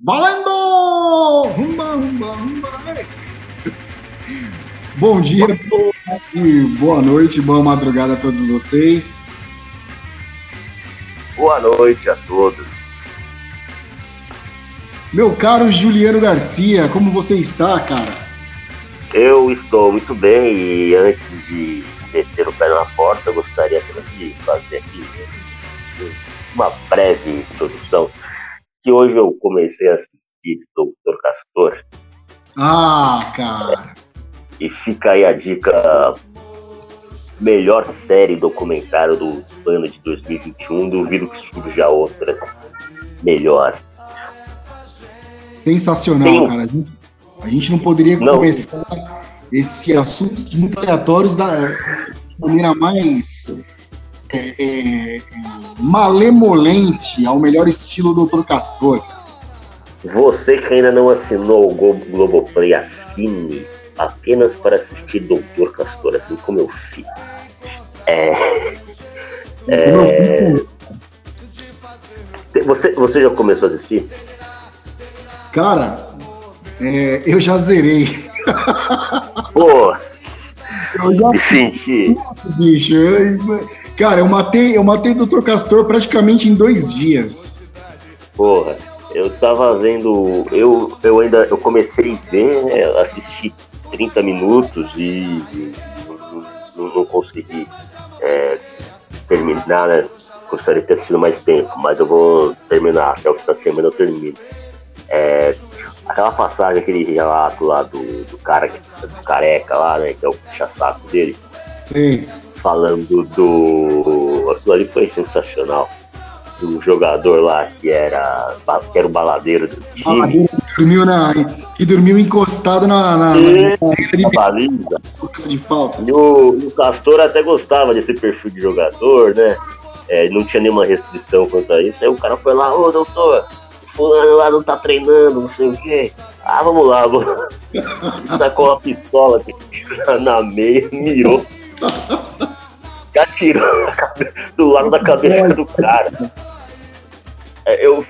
Valendo! Rumba, rumba, rumba. Bom dia, boa noite, boa madrugada a todos vocês. Boa noite a todos. Meu caro Juliano Garcia, como você está, cara? Eu estou muito bem e antes de meter o pé na porta, eu gostaria de fazer aqui uma breve introdução. Que hoje eu comecei a assistir Doutor Castor. Ah, cara! E fica aí a dica melhor série documentário do ano de 2021. Duvido que surja outra melhor. Sensacional, Tem... cara. A gente, a gente, não poderia não. começar esse assunto muito aleatórios da maneira mais é, é, malemolente ao melhor estilo Dr. Castor. Você que ainda não assinou o Globoplay, assine apenas para assistir Doutor Castor, assim como eu fiz. É. é... Você, você já começou a assistir? Cara, é, eu já zerei. Pô! Eu já me senti. Bicho, eu, cara, eu matei, eu matei o Dr. Castor praticamente em dois dias. Porra, eu tava vendo. Eu, eu ainda eu comecei a ver, né, assisti 30 minutos e, não, não, consegui é, terminar, né? Gostaria de ter assistido mais tempo, mas eu vou terminar, até o fim da semana eu termino. É, aquela passagem, aquele relato lá do, do cara, do careca lá, né? Que é o puxa-saco dele. Sim. Falando do. Aquilo ali foi sensacional do jogador lá que era, que era o baladeiro do time. Baladeiro que dormiu, na, que dormiu encostado na, na, e, na, baliza. De falta. E o, o Castor até gostava desse perfil de jogador, né? É, não tinha nenhuma restrição quanto a isso. Aí o cara foi lá, ô doutor, fulano lá não tá treinando, não sei o quê. Ah, vamos lá, vamos. Sacou uma pistola na meia, mirou. atirou do lado da cabeça do cara. É, eu,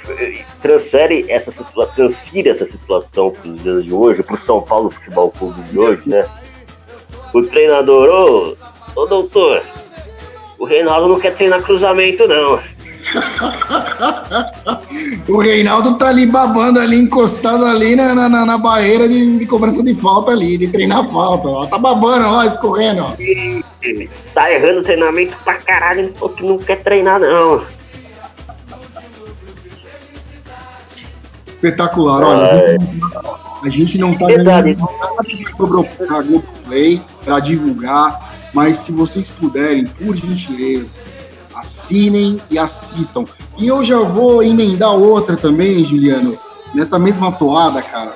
transfere essa situação, transfira essa situação para os dias de hoje, para o São Paulo Futebol Clube de hoje, né? O treinador, ô, ô doutor, o Reinaldo não quer treinar cruzamento, não. o Reinaldo tá ali babando ali, encostado ali na, na, na barreira de, de, cobrança de falta ali, de treinar falta. Ó. Tá babando lá, escorrendo. Ó. Tá errando treinamento pra caralho, porque não quer treinar não. Espetacular, olha. A gente não tá ganhando nada Play para divulgar, mas se vocês puderem, por gentileza, assinem e assistam. E eu já vou emendar outra também, Juliano, nessa mesma toada, cara.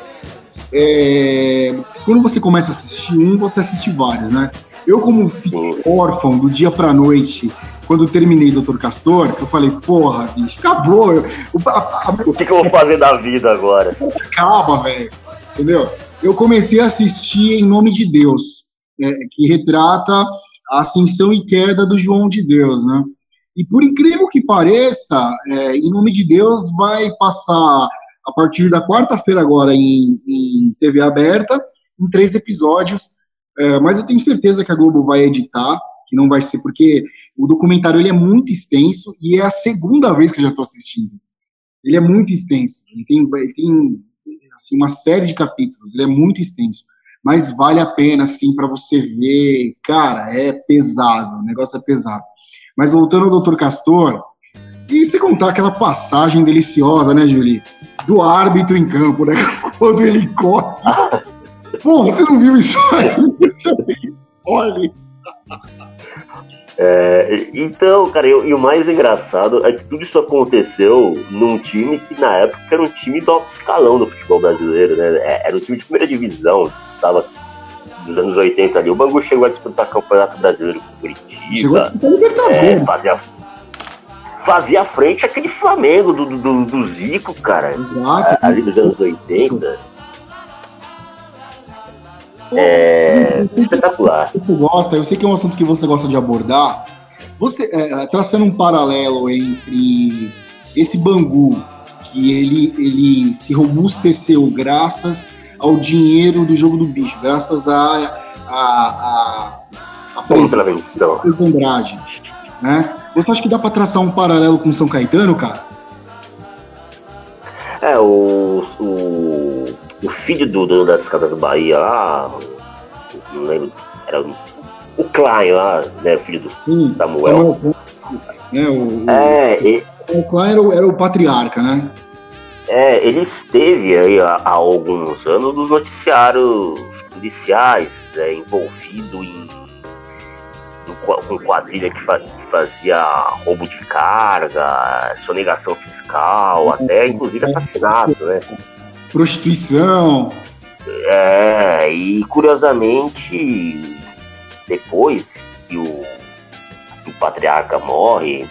É... Quando você começa a assistir um, você assiste vários, né? Eu, como fiquei órfão do dia pra noite, quando eu terminei Doutor Castor, eu falei, porra, bicho, acabou. O, a, a... o que, que, eu vou fazer da vida agora? Acaba, velho. Entendeu? Eu comecei a assistir Em Nome de Deus, é, que retrata a ascensão e queda do João de Deus, né? E por incrível que pareça, é, em nome de Deus, vai passar a partir da quarta-feira agora em, em, TV aberta, em três episódios. É, mas eu tenho certeza que a Globo vai editar, que não vai ser porque o documentário ele é muito extenso e é a segunda vez que eu já estou assistindo. Ele é muito extenso. Ele tem, ele tem assim, uma série de capítulos. Ele é muito extenso mas vale a pena, assim, para você ver. Cara, é pesado, o negócio é pesado. Mas voltando ao Dr. Castor, e se contar aquela passagem deliciosa, né, Julie? Do árbitro em campo, né? Quando ele corre. Pô, você não viu isso aí? Olha. É, então, cara, e, e, o mais engraçado é que tudo isso aconteceu num time que na época era um time do alto escalão do futebol brasileiro, né? É, era um time de primeira divisão, estava dos anos 80 ali. O Bangu chegou a disputar Campeonato Brasileiro com Curitiba. É, fazia, fazia frente aquele Flamengo do, do, do Zico, cara. Exato. Ali dos anos 80. É espetacular. Você gosta, eu sei que é um assunto que você gosta de abordar. Você, é, traçando um paralelo entre esse Bangu que ele, ele se robusteceu graças ao dinheiro do jogo do bicho, graças a, a, a, a presença do Andrade, né? Você acha que dá para traçar um paralelo com São Caetano, cara? É, o, o, o filho do dono das Casas Bahia lá, não lembro, era o Klein lá, né, filho do Sim, Samuel. Samuel né, o, é, e, o Klein era o, era o patriarca, né? É, ele esteve aí há, há alguns anos nos noticiários policiais, né, envolvido em, em com quadrilha que fazia roubo de carga, sonegação fiscal, até inclusive assassinato, né? Prostituição. É, e curiosamente, depois que o, que o patriarca morre,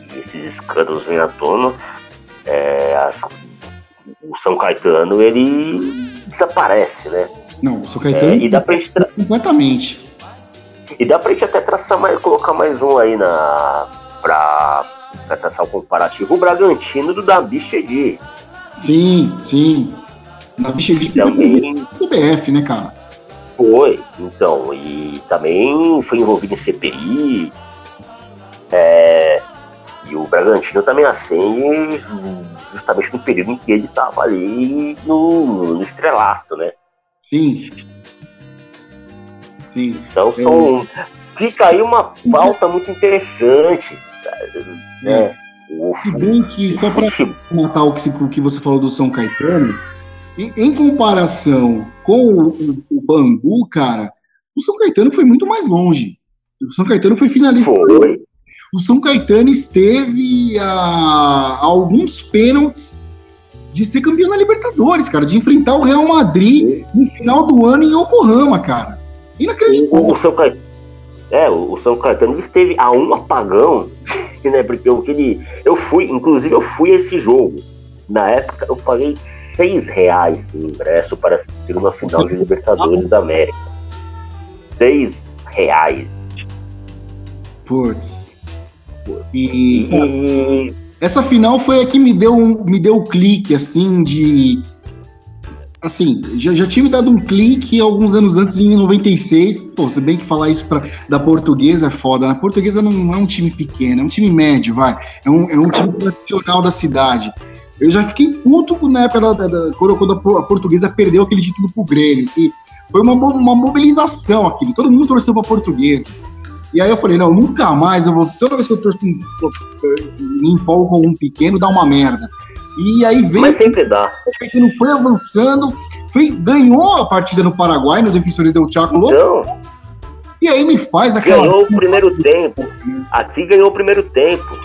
e esses escândalos vêm à tona, é, as, o São Caetano ele desaparece, né? Não, o São Caetano é, e dá pra gente tra... completamente. E dá pra gente até traçar mais, colocar mais um aí na. pra, pra traçar o comparativo. O Bragantino do Dabi Chedi. Sim, sim. Dabi Chedi também. CBF, né, cara? Foi, então, e também foi envolvido em CPI. É, Bragantino também acende justamente no período em que ele estava ali no, no, estrelato, né? Sim. Sim. Então são, é. fica aí uma pauta muito interessante. Né? Se bem que, só para matar o que, o que você falou do São Caetano, em, em comparação com o, o, o, Bangu, cara, o São Caetano foi muito mais longe. O São Caetano foi finalista. Foi o São Caetano esteve a, a alguns pênaltis de ser campeão da Libertadores, cara, de enfrentar o Real Madrid no final do ano em Yokohama, cara. Inacreditável. O, o São Caetano, é, o São Caetano esteve a um apagão, né? Porque o que ele, eu fui, inclusive eu fui a esse jogo. Na época eu paguei seis reais de ingresso para assistir uma final de Libertadores da América. Seis reais. Putz. E, e, essa final foi a que me deu um, me deu um clique assim de assim, já, já tinha me dado um clique alguns anos antes, em 96. Pô, se bem que falar isso pra, da portuguesa é foda. A portuguesa não é um time pequeno, é um time médio, vai. É um, é um time tradicional da cidade. Eu já fiquei puto na época da, da, da, quando a portuguesa perdeu aquele título pro Grêmio. Que foi uma, uma mobilização aquilo. Todo mundo torceu pra portuguesa. E aí eu falei, não, nunca mais eu vou. Toda vez que eu torço me empolgo com um pequeno, dá uma merda. E aí vem. Mas sempre dá. O não foi avançando, foi, ganhou a partida no Paraguai, no Defensores del Chaco então, E aí me faz aquela. Ganhou o primeiro tempo. Aqui ganhou o primeiro tempo.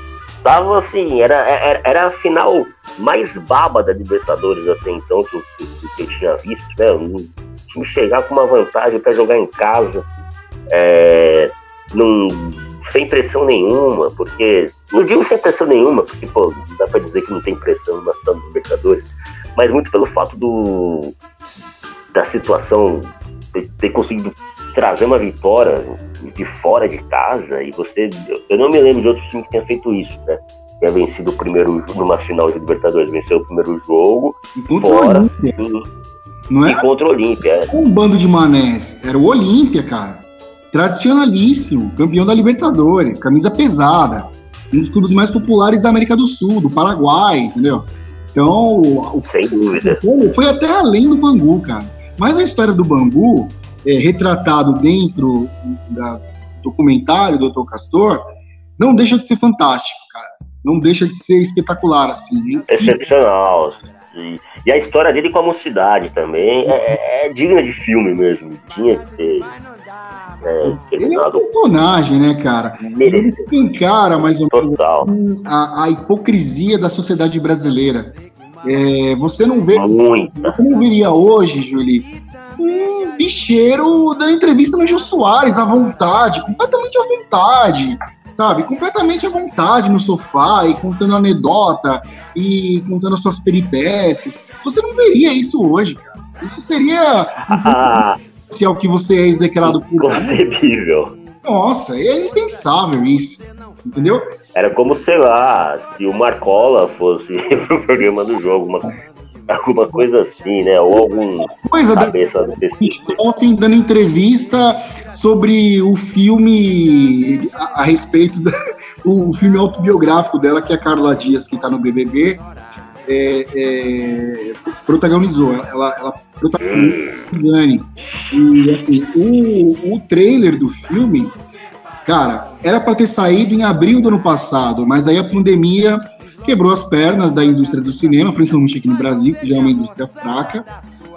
Tava assim, era, era, era a final mais baba da Libertadores até então que que, que eu tinha visto, né? Um time chegar com uma vantagem para jogar em casa. É, não, sem pressão nenhuma, porque. Não digo sem pressão nenhuma, porque, pô, dá pra dizer que não tem pressão na situação dos Libertadores, mas muito pelo fato do. da situação ter, ter conseguido trazer uma vitória de fora de casa e você. Eu não me lembro de outro time que tenha feito isso, né? Tenha vencido o primeiro numa final de Libertadores, venceu o primeiro jogo e fora. Não é? E contra o Olímpia. É. Um bando de manés. Era o Olímpia, cara tradicionalíssimo, campeão da Libertadores, camisa pesada, um dos clubes mais populares da América do Sul, do Paraguai, entendeu? Então, o, sem dúvida. Foi até além do Bangu, cara. Mas a história do Bangu, é, retratado dentro do documentário do Dr. Castor, não deixa de ser fantástico, cara. Não deixa de ser espetacular, assim. Excepcional. E, e, a história dele com a mocidade também é, é, digna de filme mesmo. Tinha que ter é, ele é um personagem, né, cara? Ele escancara mais ou menos a, a, hipocrisia da sociedade brasileira. É, você não vê. Você não veria hoje, Julie, um bicheiro dando entrevista no Gil Soares à vontade, completamente à vontade, sabe? Completamente à vontade no sofá e contando anedota e contando as suas peripécias. Você não veria isso hoje, cara. Isso seria. se é o que você é execrado por. Concebível. Nossa, é impensável isso. Entendeu? Era como, sei lá, se o Marcola fosse pro programa do jogo, uma, alguma coisa assim, né? Ou algum coisa cabeça da... Ontem dando entrevista sobre o filme a, a respeito do o filme autobiográfico dela, que é a Carla Dias, que está no BBB, é, é, protagonizou. Ela, ela protagonizou Zane. E assim, o, o trailer do filme, cara, era para ter saído em abril do ano passado, mas aí a pandemia quebrou as pernas da indústria do cinema, principalmente aqui no Brasil, que já é uma indústria fraca,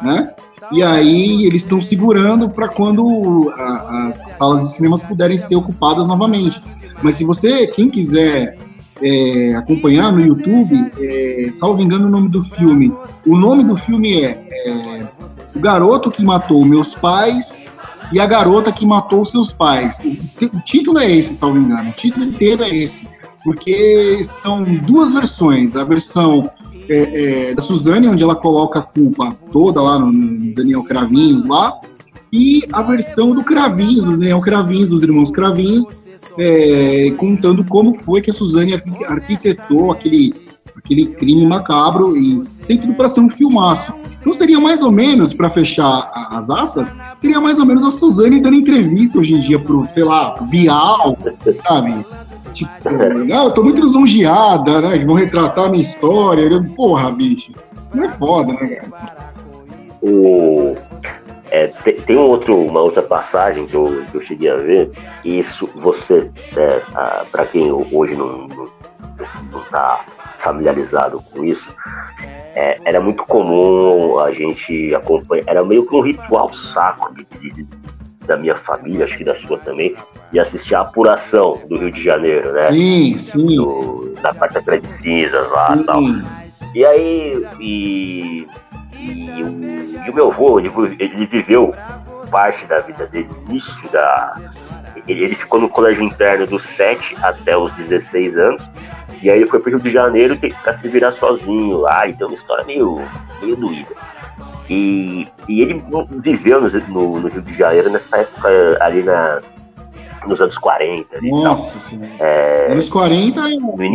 né? E aí eles estão segurando para quando a, as salas de cinemas puderem ser ocupadas novamente. Mas se você, quem quiser é, acompanhar no YouTube, é, salvo engano o nome do filme. O nome do filme é, é, O Garoto que Matou Meus Pais e a Garota que Matou Seus Pais. O, o título é esse, salvo engano. O título inteiro é esse. Porque são duas versões. A versão é, é, da Suzane, onde ela coloca a culpa toda lá no, no Daniel Cravinhos lá, e a versão do Cravinhos, do Daniel Cravinhos, dos irmãos Cravinhos, é, contando como foi que a Suzane arquitetou aquele, aquele crime macabro e tem tudo para ser um filmaço. Então seria mais ou menos, para fechar as aspas, seria mais ou menos a Suzane dando entrevista hoje em dia pro, sei lá, Bial, sabe? Tipo, não, eu tô muito lisonjeada, né? Que vão retratar a minha história. Porra, bicho. Não é foda, né, cara? O é, tem, tem um outro, uma outra passagem que eu, que eu cheguei a ver, e isso você, é, para quem hoje não está familiarizado com isso, é, era muito comum a gente acompanhar, era meio que um ritual sacro de, de, da minha família, acho que da sua também, de assistir a apuração do Rio de Janeiro, né? Sim, sim. Do, da quarta de cinzas lá e tal. E aí, e e o, e o meu avô, ele, ele viveu parte da vida dele, início da. Ele, ele, ficou no colégio interno dos 7 até os 16 anos. E aí ele foi pro Rio de Janeiro para se virar sozinho lá. E tem uma história meio, meio doída. E, e ele viveu no, no, no, Rio de Janeiro nessa época ali na, nos anos 40. Ali, Nossa senhora. É, anos 40,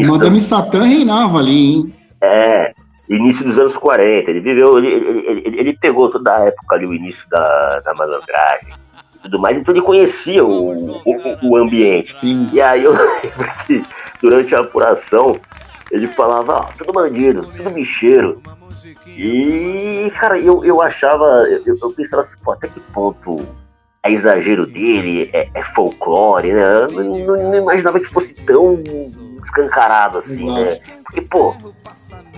Madame. Satã reinava ali, hein? É, início dos anos 40. Ele viveu, ele, ele, ele, ele, pegou toda a época ali, o início da, da malandragem e tudo mais, então ele conhecia o, o, o ambiente. E aí eu lembro que durante a apuração ele falava, ah, tudo bandido, tudo bicheiro. E, cara, eu, eu achava, eu, eu pensava assim, pô, até que ponto é exagero dele, é, é folclore, né? Eu não, não, imaginava que fosse tão escancarado assim, né? Porque, pô,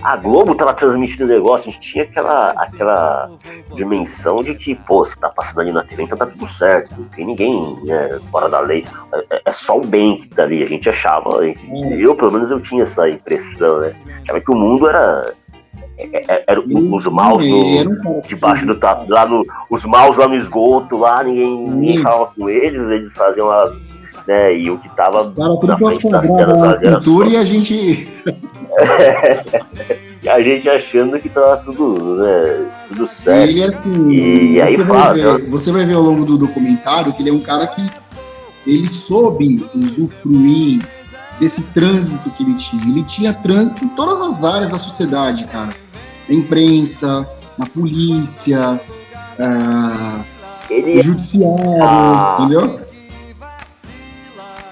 a Globo tava transmitindo o negócio, a gente tinha aquela, aquela dimensão de que, pô, você tá passando ali na TV, então tá tudo certo, não tem ninguém né, fora da lei. É, é, só o bem que tá ali, a gente achava, eu pelo menos eu tinha essa impressão, né? Achava que o mundo era. Era, é, era os maus no, debaixo do tapo, lá no, os maus lá no esgoto, lá ninguém, ninguém falava com eles, eles faziam as né? E o que tava Os na frente das telas na cintura e a gente. e a gente achando que tava tudo, né? Tudo certo. E assim, e, aí fala. Vai ver, você vai ver ao longo do documentário que ele é um cara que ele soube usufruir desse trânsito que ele tinha. Ele tinha trânsito em todas as áreas da sociedade, cara. Na imprensa, na polícia, uh, no é judiciário, ah. entendeu?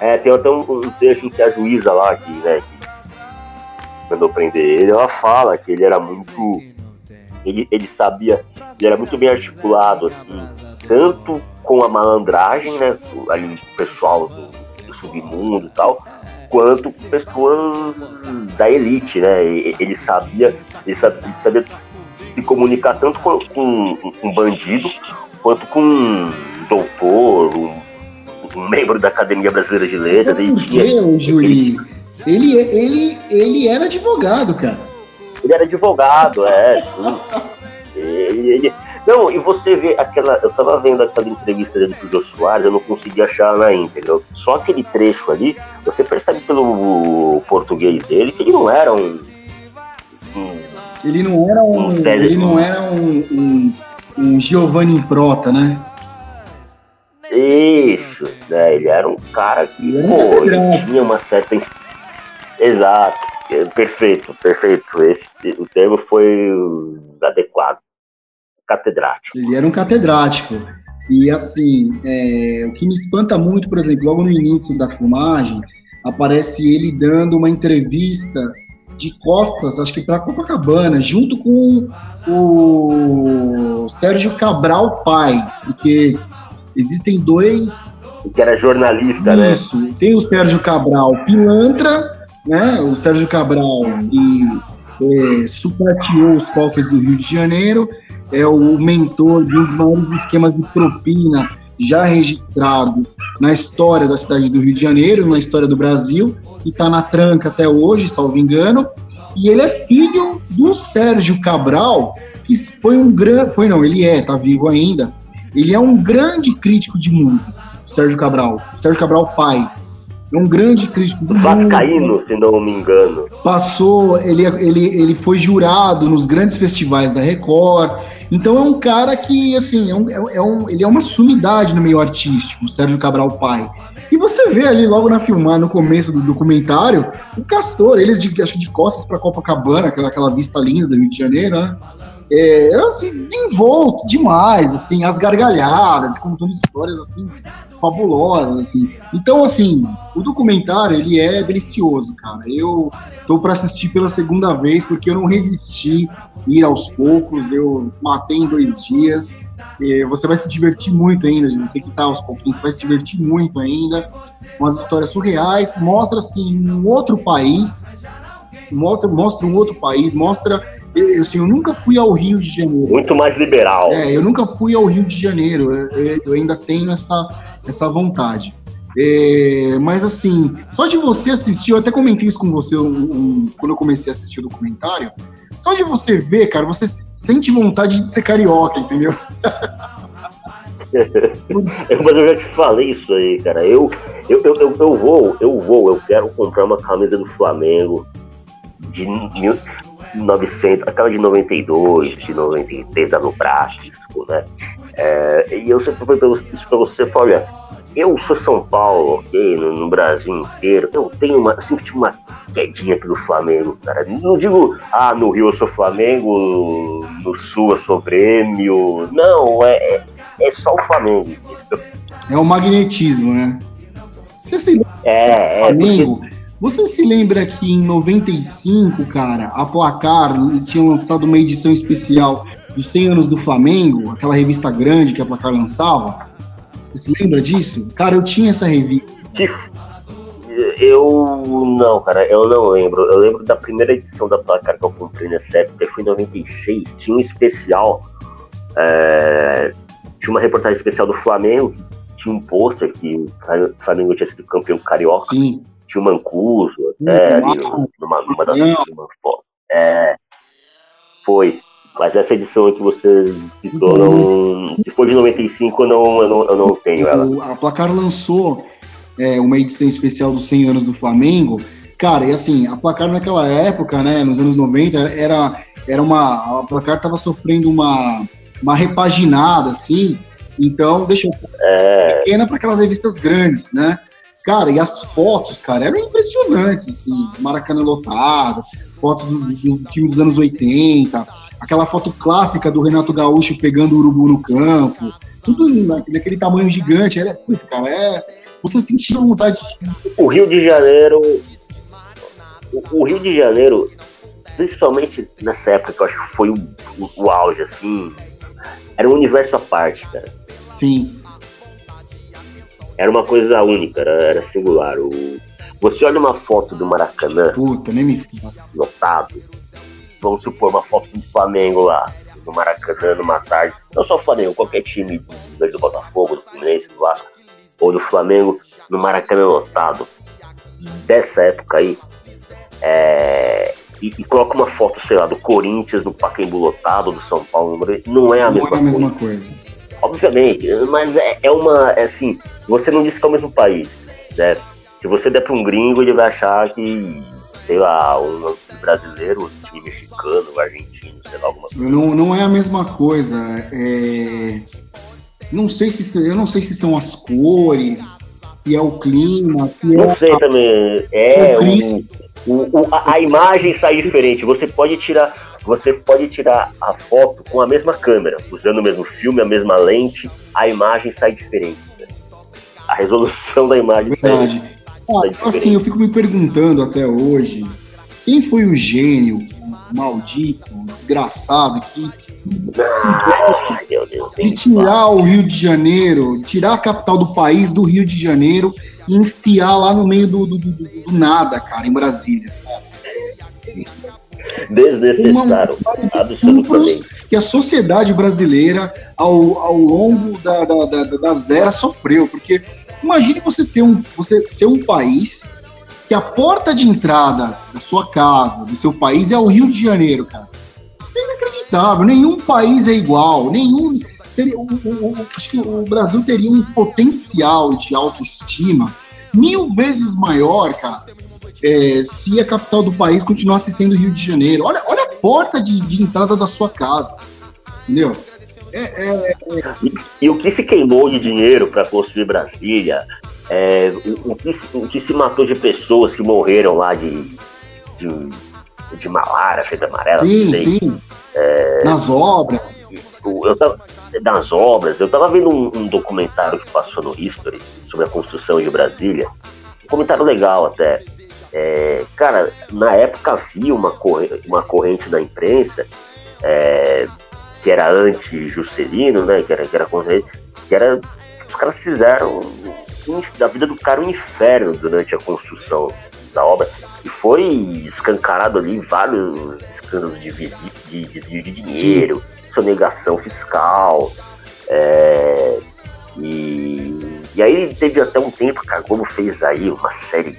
É, tem até um, um trecho que a juíza lá, que, né, que mandou prender ele, ela fala que ele era muito. Ele, ele sabia, ele era muito bem articulado, assim, tanto com a malandragem, né, ali o pessoal do, do submundo e tal, quanto com pessoas da elite, né? Ele sabia, ele sabia, ele sabia se comunicar tanto com, com um bandido quanto com um doutor, um um membro da Academia Brasileira de Letras. Ele tinha. O ele, ele, ele era advogado, cara. Ele era advogado, é, sim. ele, ele, não, e você vê aquela. Eu tava vendo aquela entrevista dele pro Jô Soares, eu não consegui achar na íntegra. Só aquele trecho ali, você percebe pelo português dele que ele não era um. um ele não era um. um ele não era um, um, um Giovanni Prota, né? Isso, né? Ele era um cara que, pô, ele tinha uma certa. Exato, perfeito, perfeito. Esse, o termo foi adequado. Catedrático. Ele era um catedrático. E assim, é, o que me espanta muito, por exemplo, logo no início da filmagem, aparece ele dando uma entrevista de costas, acho que para Copacabana, junto com o Sérgio Cabral pai, porque existem dois. Que era jornalista, Isso, né? Isso, tem o Sérgio Cabral pilantra, né? O Sérgio Cabral que é, sucateou os cofres do Rio de Janeiro, é o mentor de um dos maiores esquemas de propina já registrados na história da cidade do Rio de Janeiro, na história do Brasil, e está na tranca até hoje, salvo engano. E ele é filho do Sérgio Cabral, que foi um grande. Foi não, ele é, tá vivo ainda. Ele é um grande crítico de música, Sérgio Cabral. Sérgio Cabral, pai. É um grande crítico Vascaíno, se não me engano. Passou, ele, ele, ele foi jurado nos grandes festivais da Record. Então é um cara que, assim, é um, é um, ele é uma sumidade no meio artístico, Sérgio Cabral pai. E você vê ali logo na filmar, no começo do documentário, o Castor, eles de, acho de costas para Copacabana, aquela, aquela vista linda do Rio de Janeiro, né? É, assim, desenvolto demais, assim, as gargalhadas, contando histórias, assim, fabulosas, assim. Então, assim, o documentário, ele é delicioso, cara. Eu tô para assistir pela segunda vez, porque eu não resisti ir aos poucos, eu matei em dois dias. É, você vai se divertir muito ainda, você que tá aos pouquinhos, você vai se divertir muito ainda. Umas histórias surreais, mostra, assim, um outro país, mostra, mostra um outro país, mostra eu, assim, eu nunca fui ao Rio de Janeiro. Muito mais liberal. É, eu nunca fui ao Rio de Janeiro. Eu, eu ainda tenho essa, essa vontade. É, mas assim, só de você assistir, eu até comentei isso com você um, um, quando eu comecei a assistir o documentário. Só de você ver, cara, você sente vontade de ser carioca, entendeu? mas eu já te falei isso aí, cara. Eu, eu, eu, eu, eu vou, eu vou, eu quero comprar uma camisa do Flamengo de 900, aquela de 92, de 93 da Lubrástico, né? É, e eu sempre pergunto isso para você, olha, eu sou São Paulo, ok, no, no, Brasil inteiro, eu tenho uma, sempre tive uma quedinha pelo Flamengo, cara. Não digo, ah, no Rio eu sou Flamengo, no Sul eu sou Grêmio. Não, é, é, é só o Flamengo. É o magnetismo, né? Você se é, é, Flamengo, porque você se lembra que em 95, cara, a Placar tinha lançado uma edição especial dos 100 anos do Flamengo, aquela revista grande que a Placar lançava? Você se lembra disso? Cara, eu tinha essa revista. Eu não, cara, eu não lembro. Eu lembro da primeira edição da Placar que eu comprei nessa época, foi em 96. Tinha um especial, é... tinha uma reportagem especial do Flamengo, tinha um pôster que o Flamengo tinha sido campeão carioca. Sim tinha o Mancuso, até ali numa, numa das últimas. É, foi. Mas essa edição que você citou, não, se for de 95, eu não, eu não, eu não tenho ela. A Placar lançou é, uma edição especial dos 100 anos do Flamengo. Cara, e assim, a Placar naquela época, né, nos anos 90, era, era uma. A Placar tava sofrendo uma, uma repaginada, assim. Então, deixa eu. É... Pequena para aquelas revistas grandes, né? Cara, e as fotos, cara, eram impressionantes, assim, Maracanã lotado, fotos do, do, time dos anos 80, aquela foto clássica do Renato Gaúcho pegando o urubu no campo, tudo naquele tamanho gigante, era, cara, é, você sentia vontade de... O Rio de Janeiro, o, Rio de Janeiro, principalmente nessa época que eu acho que foi o, o, o auge, assim, era um universo à parte, cara. Sim era uma coisa única, era, era singular. O, você olha uma foto do Maracanã, Puta, nem me... lotado, vamos supor uma foto do Flamengo lá, no Maracanã, numa tarde, não só o Flamengo, qualquer time do, do Botafogo, do Fluminense, do Vasco, ou do Flamengo, no Maracanã lotado, dessa época aí, é, e, e, coloca uma foto, sei lá, do Corinthians no Pacaembu lotado, do São Paulo, não é a, mesma, é a mesma coisa. coisa. Obviamente, mas é, é uma, é assim, você não disse que é o mesmo país, né? Se você der para um gringo, ele vai achar que, sei lá, um brasileiro, um time mexicano, um argentino, sei lá, alguma coisa. Não, não é a mesma coisa. É... Não sei se eu não sei se são as cores, se é o clima, se não é sei a, também. É o, o, o, a, a imagem sai diferente. Você pode tirar você pode tirar a foto com a mesma câmera, usando o mesmo filme, a mesma lente, a imagem sai diferente. Né? A resolução da imagem Verdade. sai, sai diferente. Assim, eu fico me perguntando até hoje, quem foi o gênio, o maldito, o desgraçado que ah, de tirar o Rio de Janeiro, tirar a capital do país do Rio de Janeiro e enfiar lá no meio do, do, do, do nada, cara, em Brasília. Desnecessário, absolutamente. Que a sociedade brasileira, ao, ao longo da, da, da, das eras, sofreu. Porque imagine você ter um, você ser um país que a porta de entrada da sua casa, do seu país, é o Rio de Janeiro, cara. É inacreditável. Nenhum país é igual. Nenhum. Seria, o, o, o, acho que o Brasil teria um potencial de autoestima mil vezes maior, cara, é, se a capital do país continuasse sendo Rio de Janeiro. Olha, olha a porta de, de entrada da sua casa, entendeu? É, é, é. e, e, o que se queimou de dinheiro para construir Brasília, é, o, o, que, o, que, se matou de pessoas que morreram lá de, de, de malária, feita amarela, sim, sim. É, nas obras. Eu tava, nas obras, eu tava vendo um, um documentário que passou no History sobre a construção de Brasília, um comentário legal até. É, cara, na época havia uma corrente, uma corrente da imprensa é, que era anti-Juscelino, né? Que era, que era, que era. Os caras fizeram da vida do cara um inferno durante a construção da obra. E foi escancarado ali vários escândalos de desvio de, de, de, dinheiro, sonegação fiscal. É, e, e aí teve até um tempo que a Globo fez aí uma série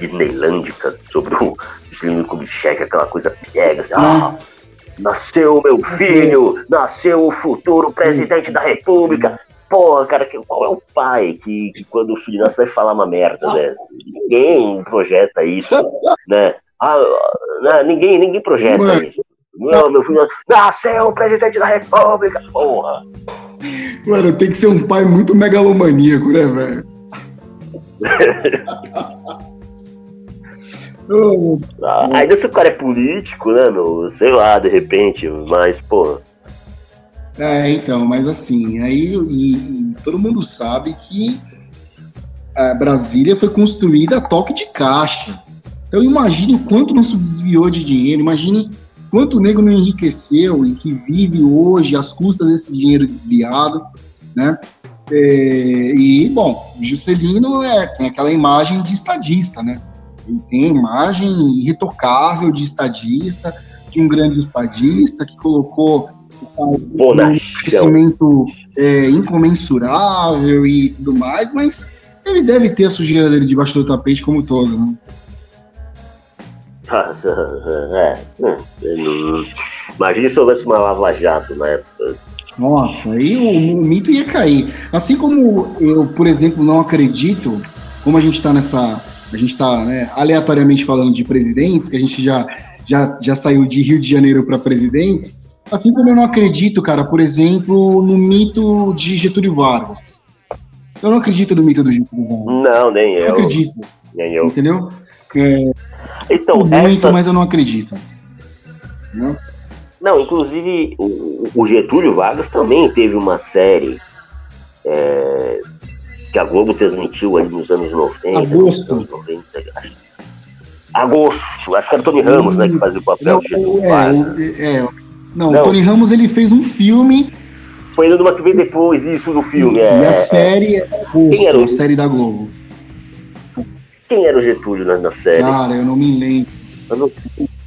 disneylândica sobre o Juscelino Kubitschek, aquela coisa piega, assim, ah, nasceu meu filho, nasceu o futuro presidente da república. Porra, cara, qual é o pai que, que quando o filho nasce vai falar uma merda, né? Ninguém projeta isso, né? Ah, né? Ninguém, ninguém projeta isso. Não, meu filho nasceu o presidente da república, porra. Mano, tem que ser um pai muito megalomaníaco, né, velho? Ah, ainda se o cara é político, né, meu? Sei lá, de repente, mas, pô. É, então, mas assim, aí e, e todo mundo sabe que a Brasília foi construída a toque de caixa. Então imagine o quanto não se desviou de dinheiro, imagine quanto o nego não enriqueceu e que vive hoje às custas desse dinheiro desviado, né? É, e, bom, Juscelino é, tem aquela imagem de estadista, né? Ele tem imagem irretocável de estadista, de um grande estadista que colocou um crescimento é, incomensurável e tudo mais, mas ele deve ter a sujeira dele debaixo do tapete, como todos, né? É, é, imagina se houvesse uma lava-jato na época. Nossa, aí o, o, mito ia cair. Assim como eu, por exemplo, não acredito, como a gente está nessa a gente está né, aleatoriamente falando de presidentes, que a gente já, já, já saiu de Rio de Janeiro para presidentes, assim como eu não acredito, cara, por exemplo, no mito de Getúlio Vargas. Eu não acredito no mito do Getúlio Vargas. Não, nem eu. Não acredito. Nem eu. Entendeu? É, então, muito, essa... mas eu não acredito. Não, não inclusive o, o Getúlio Vargas também teve uma série é, que a Globo transmitiu ali nos anos 90. Agosto. Anos 90, acho. Agosto, acho que era o Tony Ramos, né, que fazia o papel não, de é, é, não, não, o Tony Ramos ele fez um filme. Foi ainda uma que veio depois, isso no filme. E, é, a série é Agosto, Quem era o... a série da Globo. Quem era o Getúlio na, na série? Cara, eu não me lembro. Eu não...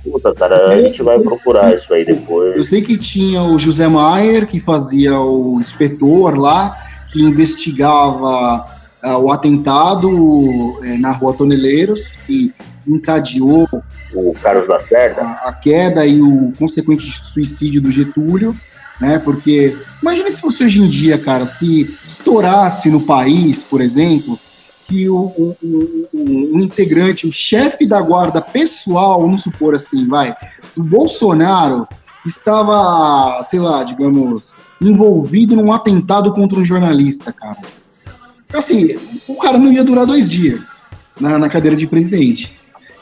Puta, cara, a gente vai procurar isso aí depois. Eu sei que tinha o José Maier, que fazia o inspetor lá, que investigava uh, o atentado uh, na Rua Toneleiros, que desencadeou o Carlos Lacerda a, a queda e o consequente suicídio do Getúlio, né? Porque imagine se fosse hoje em dia, cara, se estourasse no país, por exemplo, que o, o, o, o integrante, o chefe da guarda pessoal, vamos supor assim, vai, o Bolsonaro estava, sei lá, digamos, envolvido num atentado contra um jornalista, cara. Assim, o cara não ia durar dois dias na, na cadeira de presidente.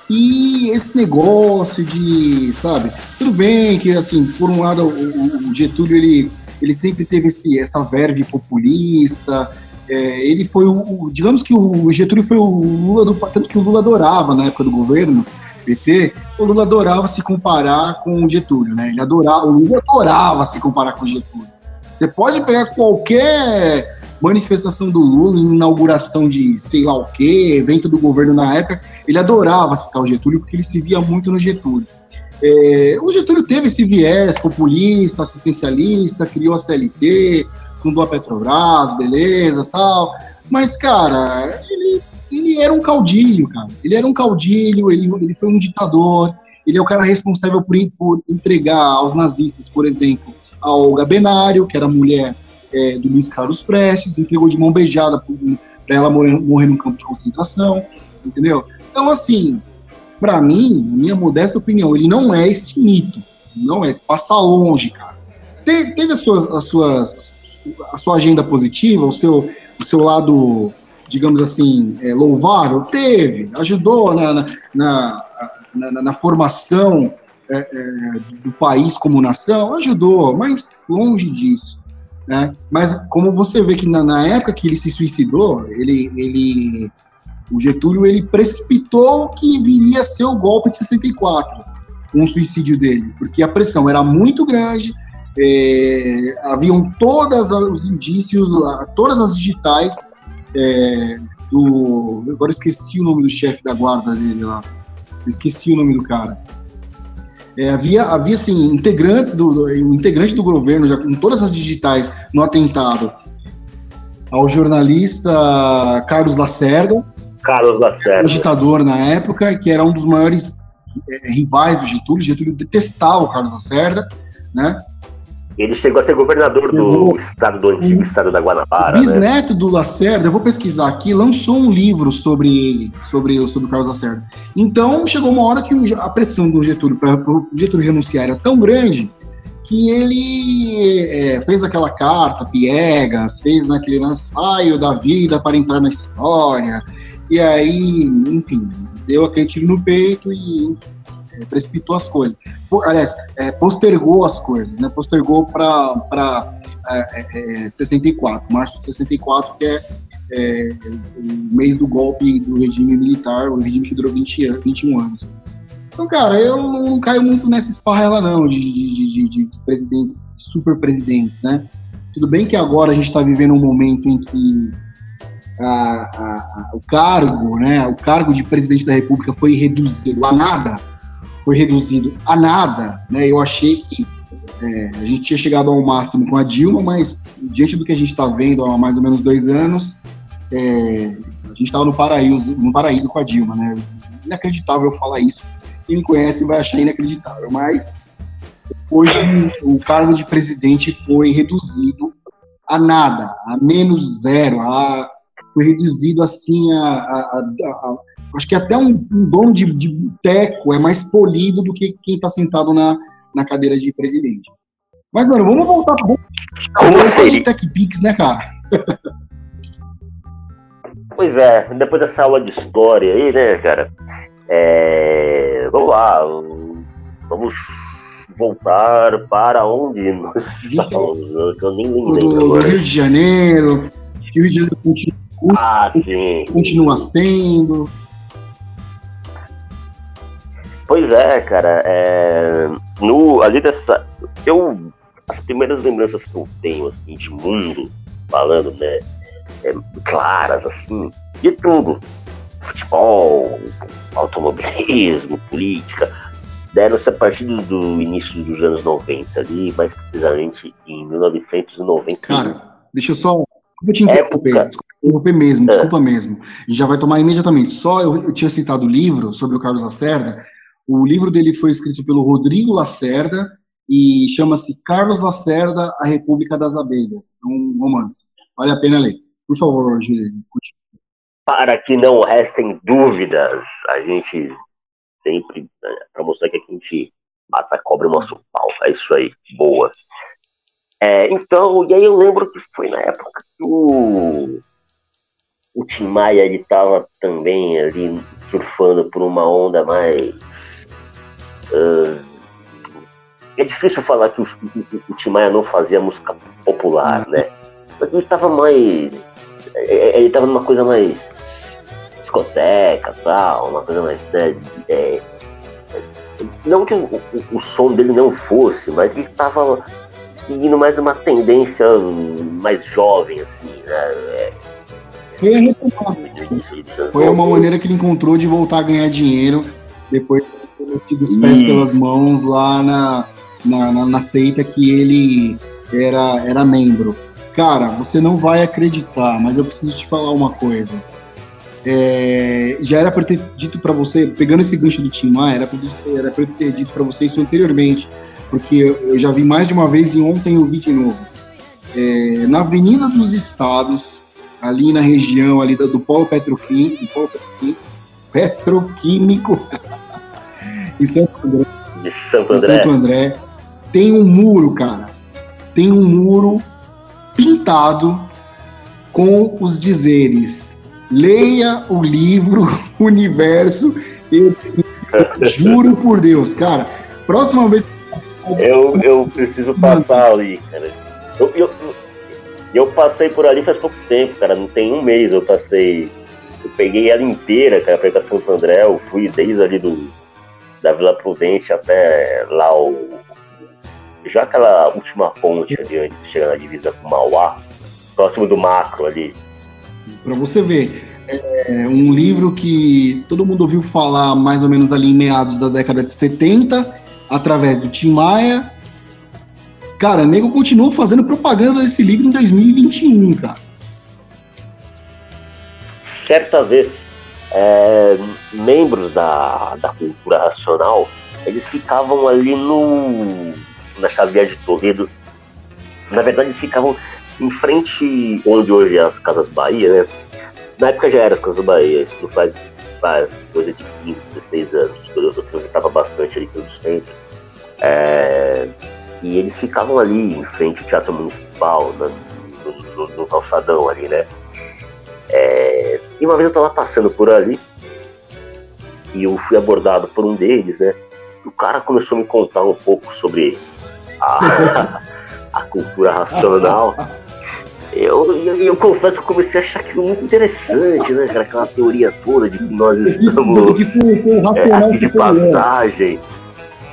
E esse negócio de, sabe, tudo bem que, assim, por um lado, o, o Getúlio, ele, ele sempre teve esse, essa verve populista, é, ele foi o, digamos que o Getúlio foi o Lula do, tanto que o Lula adorava na época do governo, PT, o Lula adorava se comparar com o Getúlio, né? Ele adorava, o Lula adorava se comparar com o Getúlio. Você pode pegar qualquer manifestação do Lula, inauguração de sei lá o que, evento do governo na época, ele adorava citar o Getúlio porque ele se via muito no Getúlio. É, o Getúlio teve esse viés populista, assistencialista, criou a CLT, fundou a Petrobras, beleza, tal. Mas, cara, ele, ele era um caudilho, cara. Ele era um caudilho, ele, ele foi um ditador, ele é o cara responsável por, por entregar aos nazistas, por exemplo, a Olga Benário, que era mulher é, do Luiz Carlos Prestes, entregou de mão beijada para ela morrer, morrer num campo de concentração, entendeu? Então, assim, para mim, minha modesta opinião, ele não é esse mito, não é, passa longe, cara. Te, teve as suas, as suas, a sua agenda positiva, o seu, o seu lado, digamos assim, é, louvável? Teve, ajudou na, na, na, na, na formação é, é, do país como nação, ajudou, mas longe disso. Né? Mas como você vê que na, na, época que ele se suicidou, ele, ele, o Getúlio ele precipitou que viria a ser o golpe de 64, com o suicídio dele, porque a pressão era muito grande, é, haviam todos os indícios, todas as digitais é, do. Agora esqueci o nome do chefe da guarda dele lá. Esqueci o nome do cara. É, havia, havia assim, integrantes do, do integrante do governo, já com todas as digitais no atentado ao jornalista Carlos Lacerda. Carlos Lacerda. Agitador na época, que era um dos maiores é, rivais do Getúlio. Getúlio detestava o Carlos Lacerda, né? Ele chegou a ser governador do estado do antigo estado da Guanabara. O né? bisneto né? do Lacerda, eu vou pesquisar aqui, lançou um livro sobre ele, sobre, sobre o Carlos Lacerda. Então chegou uma hora que a pressão do Getúlio para o Getúlio renunciar era tão grande que ele é, fez aquela carta, piegas, fez naquele ensaio da vida para entrar na história, e aí, enfim, deu aquele tiro no peito e enfim, é, precipitou as coisas. Aliás, é, postergou as coisas, né? Postergou para é, 64, é, março de 64, que é, é, o mês do golpe do regime militar, o regime que durou 20, 21 anos. Então, cara, eu não caio muito nessa esparrela, não, de, de, de, de presidentes, super presidentes, né? Tudo bem que agora a gente está vivendo um momento em que a, a, a, o cargo, né, o cargo de presidente da República foi reduzido a nada, foi reduzido a nada, né? Eu achei que é, a gente tinha chegado ao máximo com a Dilma, mas diante do que a gente está vendo há mais ou menos dois anos, é, a gente estava no paraíso, no paraíso com a Dilma, né? Inacreditável falar isso. Quem me conhece vai achar inacreditável, mas hoje o cargo de presidente foi reduzido a nada, a menos zero, a, foi reduzido assim a, a, a acho que até um, um dono de, de boteco é mais polido do que quem está sentado na, na cadeira de presidente. Mas, mano, vamos voltar para o TechPix, né, cara? pois é, depois dessa aula de história aí, né, cara? É, vamos lá, vamos voltar para onde nós estamos. Eu nem lembro agora. Rio de Janeiro, Rio de Janeiro continua, ah, sim. continua sendo. Pois é, cara. É, no, ali dessa. Eu. As primeiras lembranças que eu tenho, assim, de mundo, falando, né? É, claras, assim, de tudo. Futebol, automobilismo, política. Deram-se a partir do, do, início dos anos 90 ali, mais precisamente em 1990. Cara, deixa eu só. Eu te interromper, Época... interromper mesmo, é. desculpa mesmo. A gente já vai tomar imediatamente. Só eu, eu tinha citado o livro sobre o Carlos Lacerda, o livro dele foi escrito pelo Rodrigo Lacerda e chama-se Carlos Lacerda, A República das Abelhas. É um romance. Vale a pena ler. Por favor, Juliano. Para que não restem dúvidas, a gente sempre, para mostrar que a gente Mata cobra o nosso pau. É isso aí. Boa. É, então, e aí eu lembro que foi na época que o, o Tim Maia ele tava também ali surfando por uma onda mais. Uh, é difícil falar que o, o, Tim Maia não fazia música popular, né? Mas ele tava mais. É, é, ele tava numa coisa mais discoteca tal, uma coisa mais. Né, é, não que o, o, o, som dele não fosse, mas ele tava seguindo mais uma tendência mais jovem, assim, né? É, foi. Foi uma maneira que ele encontrou de voltar a ganhar dinheiro depois de ter metido os pés pelas mãos lá na, na, na, na seita que ele era, era membro. Cara, você não vai acreditar, mas eu preciso te falar uma coisa. É, já era para ter dito para você, pegando esse gancho do Tim Maia, era para era ter dito para você isso anteriormente, porque eu já vi mais de uma vez e ontem eu vi de novo. É, na Avenida dos Estados, ali na região ali do, do Polo Petroquímico, Polo Petroquímico, Petroquímico em Santo André, Santo André. Santo André, tem um muro, cara. Tem um muro pintado com os dizeres: leia o livro Universo. Eu juro por Deus, cara. Próxima vez. Eu, eu preciso passar ali, cara. Eu, eu, eu passei por ali faz pouco tempo, cara. Não tem um mês eu passei. Eu peguei ela inteira, cara, pra ir pra Santo André. Eu fui desde ali do, da Vila Prudente até lá o já aquela última ponte ali antes de chegar na divisa com Mauá, próximo do macro ali. Para você ver, é um livro que todo mundo ouviu falar mais ou menos ali em meados da década de 70, através do Tim Maia. Cara, nego continuou fazendo propaganda desse livro em 2021, cara. Certa vez, é, membros da, da cultura racional, eles ficavam ali no na Xavier de Toledo. Na verdade, eles ficavam em frente onde hoje é as Casas Bahia, né? Na época já era as Casas Bahia, isso faz, faz coisa de 15, 16 anos. Eu, eu transitava bastante ali pelo centro. É, e eles ficavam ali em frente ao Teatro Municipal, no, no, no calçadão ali, né? É, e uma vez eu estava passando por ali e eu fui abordado por um deles, né? O cara começou a me contar um pouco sobre a, a cultura racional. Eu, eu, eu, confesso que eu comecei a achar aquilo muito interessante, né, cara? Aquela teoria toda de que nós estamos é, aqui de passagem.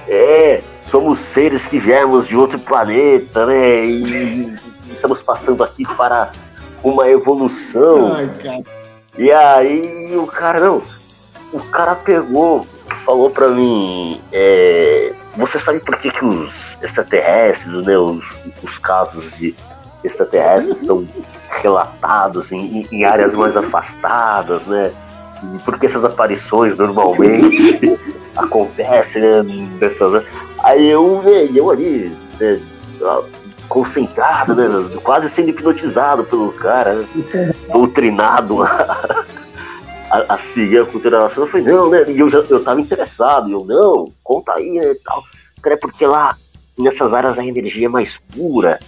É, somos seres que viemos de outro planeta, né? E estamos passando aqui para uma evolução. Ai, e aí o cara, não, o cara pegou, falou pra mim, é, você sabe por que, que os extraterrestres, né, os, os casos de extraterrestres são relatados em, em, áreas mais afastadas, né? E por que essas aparições normalmente acontecem né, dessas. Aí eu, né, eu ali, né, concentrado, né, quase sendo hipnotizado pelo cara, né, doutrinado a, a, a, seguir a cultura nacional. Eu falei, não, né? E eu, já, eu tava interessado, eu, não, conta aí, né, tal. É porque lá, nessas áreas, a energia é mais pura.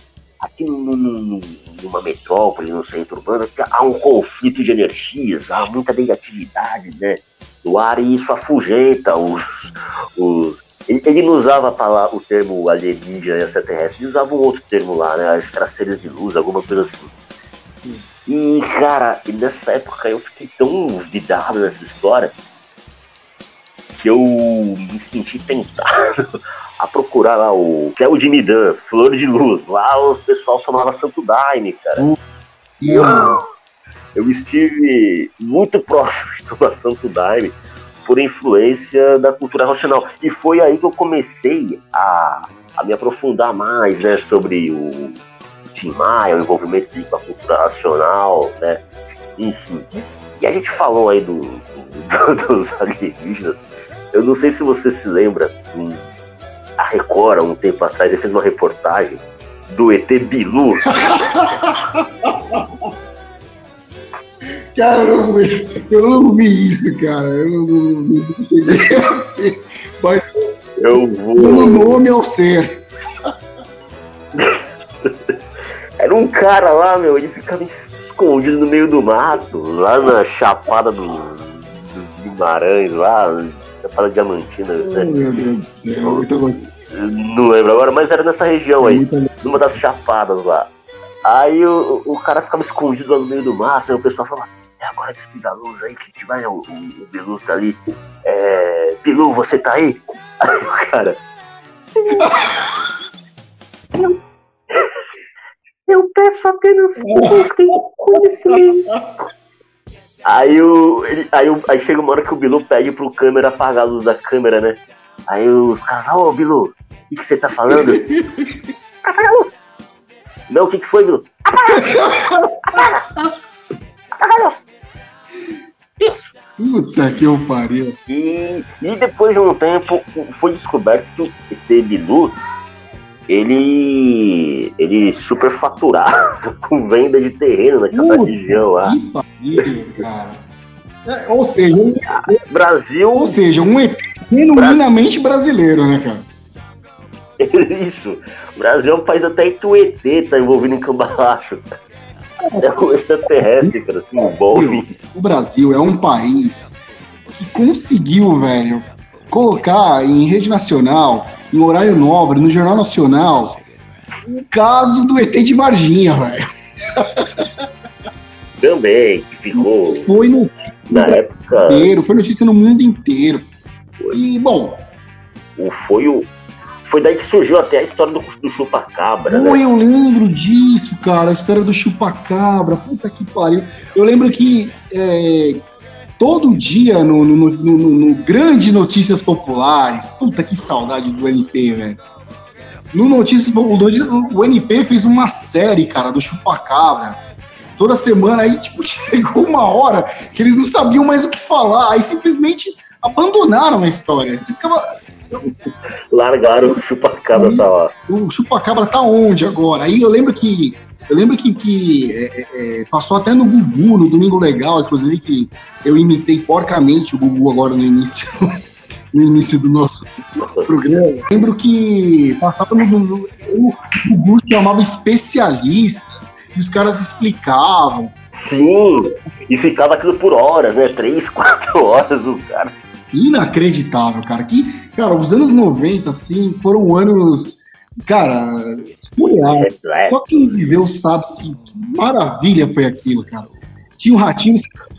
Aqui numa metrópole, no centro urbano, há um conflito de energias, há muita negatividade, né? Do ar e isso afugenta os. os... Ele, ele não usava palavra, o termo alienígena extraterrestre, ele usava um outro termo lá, né? Acho que era seres de luz, alguma coisa assim. E, cara, nessa época eu fiquei tão vidado nessa história que eu me senti tentado a procurar lá o céu de Midan, flor de luz. Lá o pessoal tomava Santo Daime, cara. Uh, eu, eu estive muito próximo de tomar Santo Daime por influência da cultura racional. E foi aí que eu comecei a, a me aprofundar mais né, sobre o, Tim Maia, o envolvimento dele com a cultura racional, né? Enfim. E a gente falou aí do, do, dos alienígenas. Eu não sei se você se lembra, a Record, um tempo atrás, ele fez uma reportagem do ET Bilu. cara, eu não, vi, eu não vi isso, cara. Eu não, não, não cheguei a ver. Mas Eu vou. Dando nome ao ser. Era um cara lá, meu, ele ficava escondido no meio do mato, lá na Chapada do, do Guimarães, lá, Chapada Diamantina. Né? Oh, meu Deus do céu, muito bom. Não lembro agora, mas era nessa região aí, numa das chapadas lá. Aí o, o cara ficava escondido lá no meio do mato, aí o pessoal falava, é agora desliga a luz aí que vai, o, o, o Bilu tá ali. É, Bilu, você tá aí? Aí o cara. Sim. eu, eu peço apenas que tenham conhecimento. Aí, o, ele, aí, o, aí chega uma hora que o Bilu pede pro câmera apagar a luz da câmera, né? Aí os caras, ô oh, Bilu, o que, que você tá falando? Apaga a luz! Não, o que, que foi, Bilu? Apaga! Apaga! Isso! Puta que eu pariu. E, e depois de um tempo foi descoberto que o ET Bilu ele ele superfaturava com venda de terreno naquela Puta região lá. Que pariu, cara. É, ou seja, um, Brasil. Ou seja, um ET genuinamente brasileiro, né, cara? Isso. O Brasil é um país até que o ET tá envolvido em cambalacho. É um extraterrestre, cara, assim, bom. O Brasil é um país que conseguiu, velho, colocar em rede nacional, em horário nobre, no Jornal Nacional, o caso do ET de Varginha, velho. Também, que ficou. Foi no, na época. Inteiro, foi notícia no mundo inteiro. E, bom. Foi o, foi daí que surgiu até a história do, do chupacabra, né? eu lembro disso, cara, a história do chupacabra, puta que pariu. Eu lembro que é, todo dia no, no, no, no, Grande Notícias Populares, puta que saudade do NP, velho. No Notícias o, o NP fez uma série, cara, do chupacabra. Toda semana aí, tipo, chegou uma hora que eles não sabiam mais o que falar, aí simplesmente abandonaram a história. Você ficava Largaram o chupacabra tá lá. O chupacabra tá onde agora? Aí eu lembro que. Eu lembro que, que é, é, é, passou até no Gugu, no Domingo Legal, inclusive que eu imitei porcamente o Gugu agora no início. no início do nosso programa. lembro que passava no, no o Gugu chamava especialistas e os caras explicavam. Sim, e ficava aquilo por horas, né? Três, quatro horas o cara inacreditável, cara. Que, cara, os anos 90, assim, foram anos, cara, surreal. É, é. Só quem viveu sabe que, que, maravilha foi aquilo, cara. Tinha um ratinho.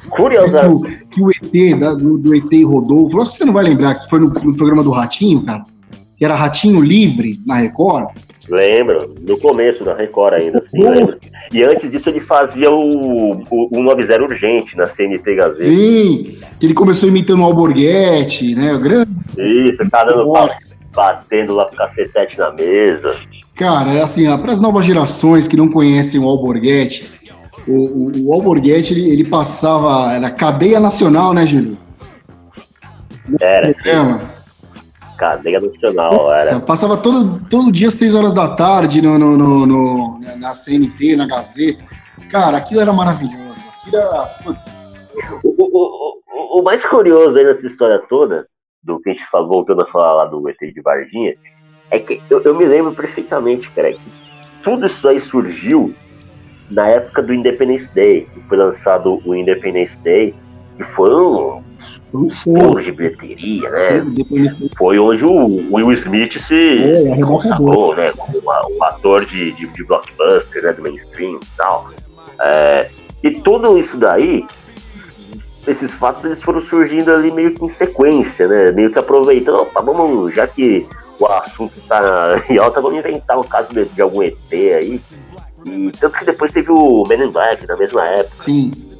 Curioso. Que, o, que o ET, da, do, do, ET Rodolfo, acho que você não vai lembrar que foi no, no programa do Ratinho, cara, que era Ratinho Livre na Record. Lembro, no começo da Record ainda, assim, lembro. E antes disso ele fazia o, o, o 90 Urgente na CNT Gazeta. Sim, que ele começou imitando o Alborguete, né? O grande. Isso, tá dando batendo lá com cacetete na mesa. Cara, é assim, para as novas gerações que não conhecem o Alborguete, o, o, o Alborguete ele, ele passava. Era cadeia nacional, né, Gil? Era, sim cadeia nacional, era. Passava todo, todo dia, 6 horas da tarde, no, no, no, no, na CNT, na Gazeta. Cara, aquilo era maravilhoso. Aquilo era. Putz. O, o, o, o mais curioso aí nessa história toda, do que a gente falou, voltando a falar lá do ET de Varginha, é que eu, eu me lembro perfeitamente, cara, que tudo isso aí surgiu na época do Independence Day, que foi lançado o Independence Day, e foi um estouro de bilheteria, né? Foi onde o Will Smith se, é, consagrou, né? Como um ator de, de, de, blockbuster, né? Do mainstream e tal. É, e tudo isso daí, esses fatos, eles foram surgindo ali meio que em sequência, né? Meio que aproveitando, opa, vamos, já que o assunto tá em alta, vamos inventar um caso de, de algum ET aí. E tanto que depois teve o Men in Black na mesma época. Sim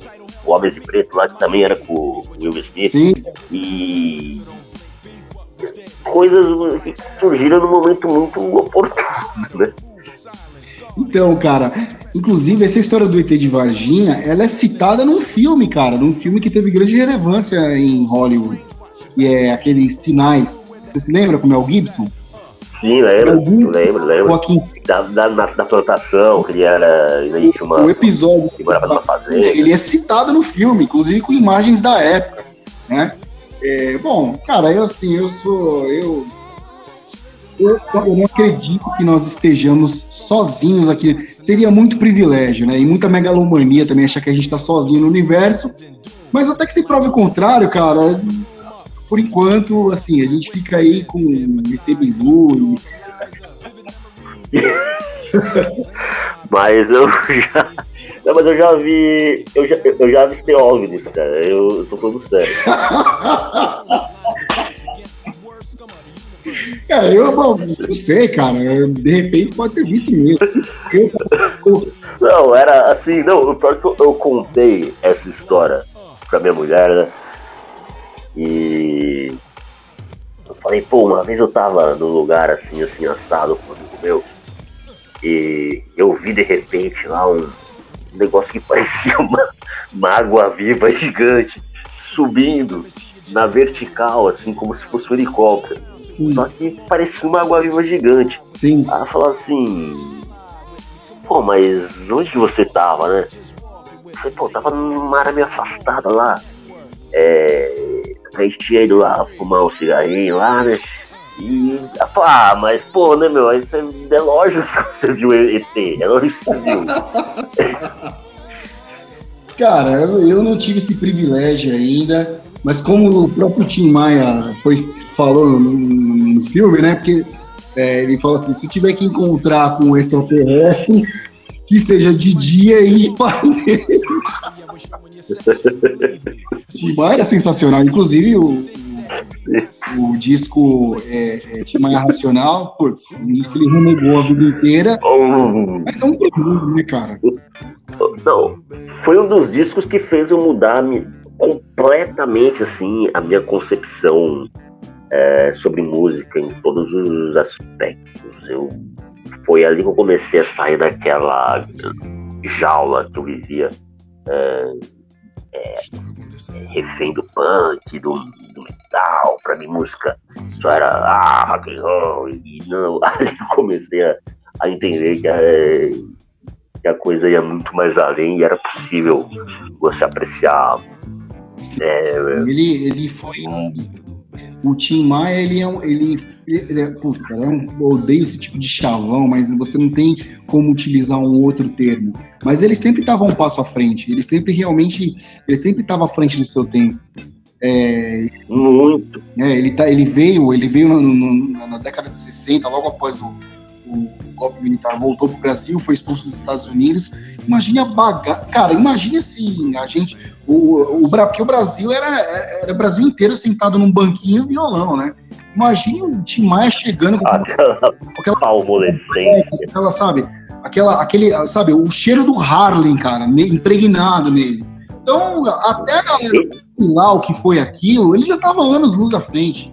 o Homens de Preto lá, que também era com o Will Smith. Sim. E coisas que surgiram num momento muito oportuno, né? Então, cara, inclusive essa história do ET de Varginha, ela é citada num filme, cara, num filme que teve grande relevância em Hollywood, que é aqueles Sinais. Você se lembra com o Mel Gibson? Sim, lembro, lembro, lembro. Joaquim... Da, da, da, plantação, que ele era. Ele tinha uma, o episódio que morava numa fazenda. Ele é citado no filme, inclusive com imagens da época, né? É, bom, cara, eu assim, eu sou. Eu, eu, eu, não acredito que nós estejamos sozinhos aqui. Seria muito privilégio, né? E muita megalomania também achar que a gente está sozinho no universo. Mas até que se prove o contrário, cara, por enquanto, assim, a gente fica aí com ET e... mas eu já. Não, mas eu já vi. Eu já, eu já avistei OVNIs, cara. Eu, eu tô falando sério. É, eu não sei, cara. De repente pode ter visto mesmo. Eu... Não, era assim, não, o pior que eu, eu contei essa história pra minha mulher, né? E eu falei, pô, uma vez eu tava num lugar assim, assim, assado com um amigo meu, e eu vi de repente lá um negócio que parecia uma, uma água viva gigante subindo na vertical, assim, como se fosse um helicóptero. Sim. Só que parecia uma água-viva gigante. Sim. Aí falou assim, pô, mas onde que você tava, né? Eu falei, pô, tava numa área meio afastada lá. É, ido lá fumar um cigarrinho lá, né? E ah, mas pô, né, meu? Você, é lógico que você viu ET, é lógico que você viu. Cara, eu não tive esse privilégio ainda, mas como o próprio Tim Maia foi, falou no, no filme, né? Porque é, ele fala assim: se tiver que encontrar com um extraterrestre, que seja de dia e Ipanema. Tim Maia é sensacional. Inclusive, o, o, disco é, é, Tim Maia Racional, putz, um disco que ele renegou a vida inteira. Mas é um terror, né, cara? Não, foi um dos discos que fez eu mudar completamente assim a minha concepção é, sobre música em todos os aspectos. Eu foi ali que eu comecei a sair daquela jaula que eu vivia é, é, refém do punk, do, do metal, pra mim música só era ah, rock and roll, e não, ali eu comecei a, a entender que a, que a coisa ia muito mais além e era possível você apreciar. É, ele, ele foi o Tim Maia, ele é um. Ele, ele é, puta, é um, eu odeio esse tipo de chavão, mas você não tem como utilizar um outro termo. Mas ele sempre estava um passo à frente. Ele sempre realmente. Ele sempre estava à frente do seu tempo. É, Muito. É, ele, tá, ele veio, ele veio no, no, na década de 60, logo após o, o golpe militar, voltou para o Brasil, foi expulso dos Estados Unidos. Imagine a bagagem. Cara, imagine assim, a gente o, o, porque o Brasil era, era o Brasil inteiro sentado num banquinho violão, né? Imagine o Tim Maia chegando com aquela, aquela palmolescência. Aquela, sabe? Aquela, aquele, sabe, o cheiro do Harlem, cara, impregnado nele. Então, até a galera lá o que foi aquilo, ele já tava anos luz à frente.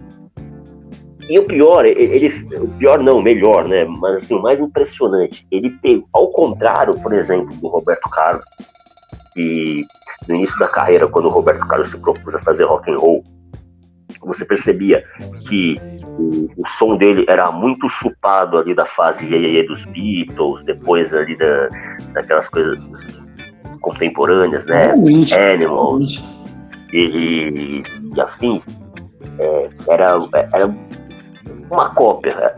E o pior, ele, o pior não, melhor, né? Mas assim, o mais impressionante, ele pegou, ao contrário, por exemplo, do Roberto Carlos, que no início da carreira, quando o Roberto Carlos se propôs a fazer rock and roll, você percebia que o, o som dele era muito chupado ali da fase iê, dos Beatles, depois ali da, daquelas coisas contemporâneas, né? Animals e, e, e afins. É, era, era uma cópia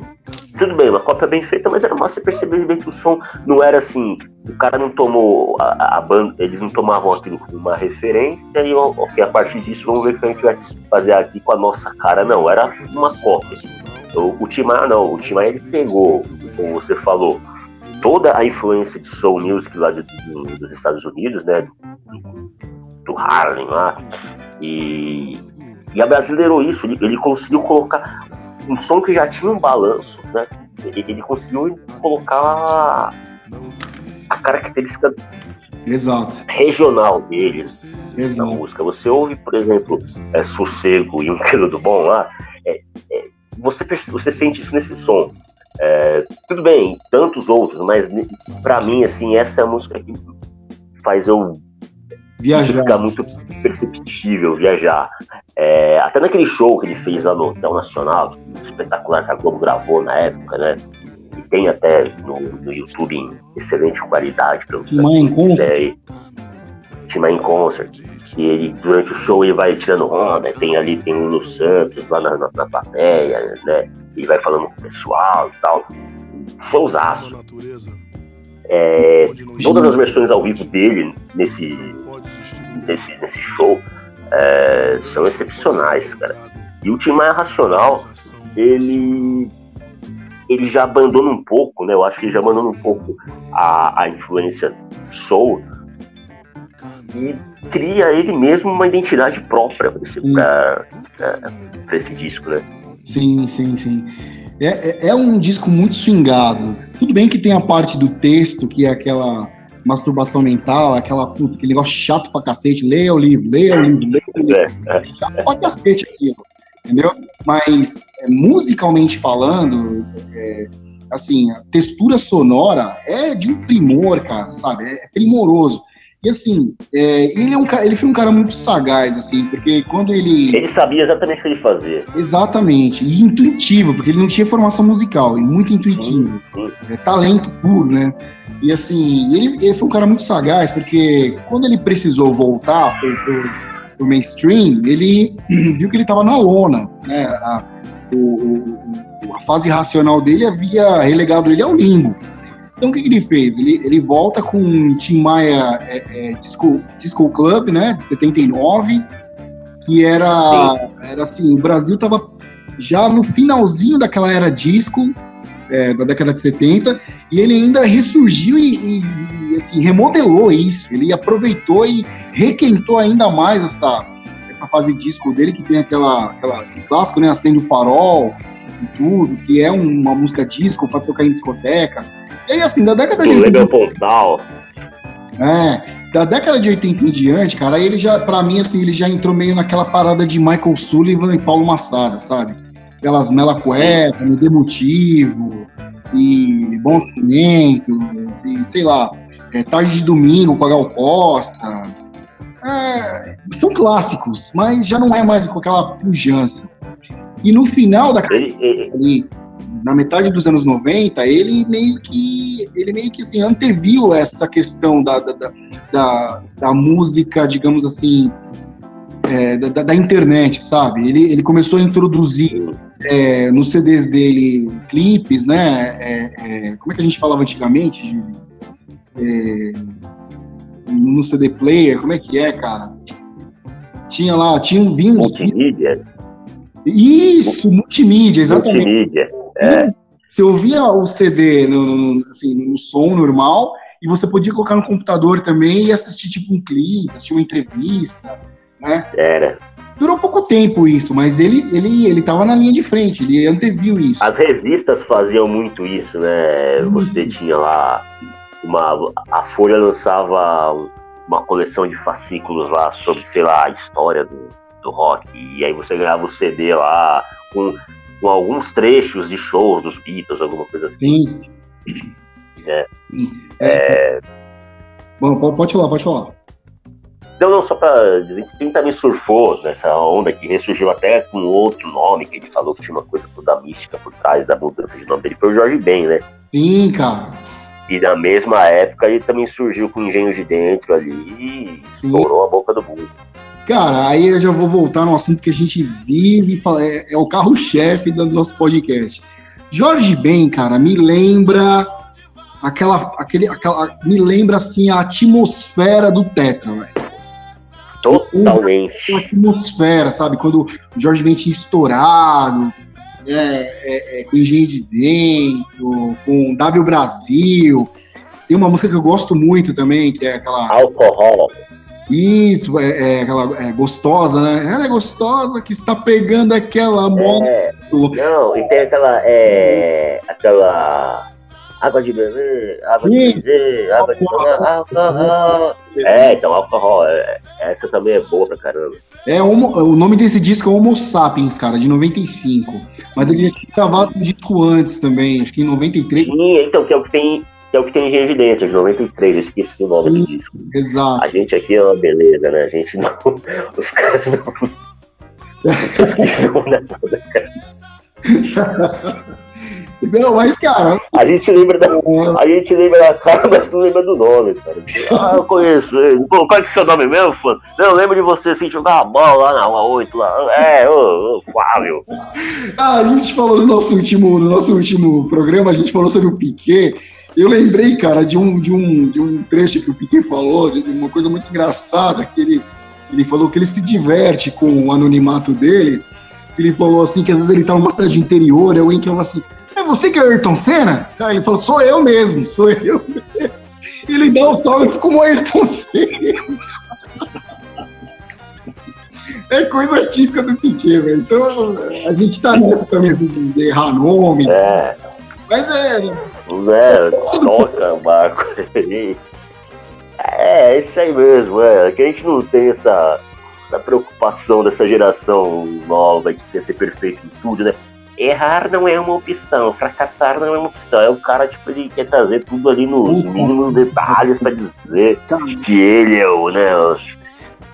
tudo bem, uma cópia bem feita, mas era massa você perceber bem que o som não era assim. O cara não tomou a, a banda, eles não tomavam aquilo como uma referência e ok, a partir disso vamos ver o que a gente vai fazer aqui com a nossa cara. Não, era uma cópia. O, o Timar não, o Timar ele pegou, como você falou, toda a influência de soul music lá de, de, dos Estados Unidos, né? Do, Harlem lá. E, e abrasileirou isso, ele, ele conseguiu colocar um som que já tinha um balanço, né? Ele, ele conseguiu colocar a característica Exato. regional dele Exato. na música. Você ouve, por exemplo, é, Sossego e Um Quilo do Bom lá, é, é, você, você sente isso nesse som. É, tudo bem, tantos outros, mas para mim, assim, essa é a música que faz eu viajar. ficar muito perceptível viajar. É, até naquele show que ele fez lá no Hotel Nacional, espetacular que a Globo gravou na época, né? E tem até no, no YouTube em excelente qualidade. Timaya em Concert. Timaya em Concert. Que ele, durante o show, ele vai tirando onda. Tem ali, tem o Lulu Santos lá na, na, na plateia, né? ele vai falando com o pessoal e tal. Showzaço. É, todas as versões ao vivo dele nesse, nesse, nesse show é, são excepcionais, cara. E o Tim Maia Racional, ele ele já abandona um pouco, né? Eu acho que ele já abandona um pouco a, a influência soul e cria ele mesmo uma identidade própria para esse, esse, disco, né? Sim, sim, sim. É, é, é, um disco muito swingado. Tudo bem que tem a parte do texto, que é aquela masturbação mental, aquela puta, aquele negócio chato pra cacete. Leia o livro, leia o livro, leia o livro. É, é. Chato pra cacete aquilo, entendeu? Mas, é, musicalmente falando, é, assim, a textura sonora é de um primor, cara, sabe? É, é primoroso. E assim, é, ele, é um, ele foi um cara muito sagaz, assim, porque quando ele. Ele sabia exatamente o que ele fazia. Exatamente. E intuitivo, porque ele não tinha formação musical, e muito intuitivo. É talento puro, né? E assim, ele, ele foi um cara muito sagaz, porque quando ele precisou voltar pro, pro, pro mainstream, ele viu que ele estava na lona, né? A, o, a fase racional dele havia relegado ele ao limbo. Então o que, que ele fez? Ele, ele volta com o Tim Maia é, é, Disco, Disco Club, né, de 79, que era, era assim, o Brasil estava já no finalzinho daquela era disco, é, da década de 70, e ele ainda ressurgiu e, e, assim, remodelou isso. Ele aproveitou e requentou ainda mais essa, essa fase disco dele, que tem aquela, aquela clássico, né? Acende o farol e tudo, que é uma música disco para tocar em discoteca. E aí, assim, da década de 80. Pontal. É, da década de 80 em diante, cara, ele já, pra mim, assim, ele já entrou meio naquela parada de Michael Sullivan e Paulo Massada, sabe? Aquelas mela cueca, me dê motivo, e bons momentos, e sei lá, é, tarde de domingo com a Gal Costa. É, são clássicos, mas já não é mais com aquela pujança. E no final da carreira, na metade dos anos 90, ele meio que ele meio que assim, anteviu essa questão da, da, da, da música, digamos assim, é, da, da, internet, sabe? Ele, ele começou a introduzir é, nos CDs dele clipes, né? É, é, como é que a gente falava antigamente? É, no CD player, como é que é, cara? Tinha lá, tinha um vinho. Multimídia. Isso, multimídia, exatamente. Multimídia. É. Você ouvia o CD no, no, assim, no som normal e você podia colocar no computador também e assistir tipo um clipe, assistir uma entrevista, né? Era. Durou pouco tempo isso, mas ele ele ele estava na linha de frente, ele anteviu isso. As revistas faziam muito isso, né? Isso. Você tinha lá uma a Folha lançava uma coleção de fascículos lá sobre, sei lá, a história do, do rock e aí você ganhava o CD lá com com alguns trechos de shows dos Beatles, alguma coisa assim. Sim. É. é. Bom, pode falar, pode falar. Não, não, só pra dizer que quem também surfou nessa onda, que ressurgiu até com outro nome, que ele falou que tinha uma coisa toda mística por trás da mudança de nome dele, foi o Jorge Ben, né? Sim, cara. E na mesma época ele também surgiu com Engenho de Dentro ali e estourou Sim. a boca do mundo. Cara, aí eu já vou voltar no assunto que a gente vive, fala, é, é o carro-chefe do nosso podcast. Jorge Ben, cara, me lembra aquela, aquele, aquela, me lembra assim a atmosfera do Tetra, velho. Totalmente. A atmosfera, sabe? Quando o Jorge Ben tinha estourado, é, é, é, com Engenho de Dentro, com W Brasil. Tem uma música que eu gosto muito também, que é aquela. Alcohol. Isso, é, é aquela é, gostosa, né? Ela é gostosa que está pegando aquela moto. É, não, e tem aquela. É, aquela. Água de beber, água de beber, água de tomar, alcohol. É, então, alcohol. É, essa também é boa pra caramba. É, homo, o nome desse disco é Homo Sapiens, cara, de 95. Mas ele já tinha gravado um disco antes também, acho que em 93. Sim, então, que é o que tem que é o que tem em Evidência, de 93, eu esqueci o nome do disco. Exato. A gente aqui é uma beleza, né? A gente não. Os caras não. Esqueci o nome cara. Não, mas, cara. A gente lembra da, a gente lembra da cara, mas não lembra do nome, cara. Ah, eu conheço ele. Qual é, que é o seu nome mesmo, fã? Não, eu lembro de você assim, jogar a bola lá na Rua 8, lá. É, ô, ô, Flávio. Ah, a gente falou no nosso último, no nosso último programa, a gente falou sobre o Piquet. Eu lembrei, cara, de um, de um, de um trecho que o Piquet falou, de uma coisa muito engraçada, que ele, ele falou que ele se diverte com o anonimato dele. Ele falou assim que às vezes ele tá numa cidade interior, é alguém que fala assim, você que é o Ayrton Senna? Aí ele falou, sou eu mesmo, sou eu mesmo. Ele dá autógrafo como o Ayrton Senna. É coisa típica do Piquet, velho. Então a gente tá nessa também, assim, de errar nome. É. Mas é. É, toca, Marco. É, é isso aí mesmo, é. Que a gente não tem essa, essa preocupação dessa geração nova que quer ser perfeito em tudo, né? Errar não é uma opção, fracassar não é uma opção. É o cara, tipo, ele quer trazer tudo ali nos mínimos detalhes para dizer que ele é o, né,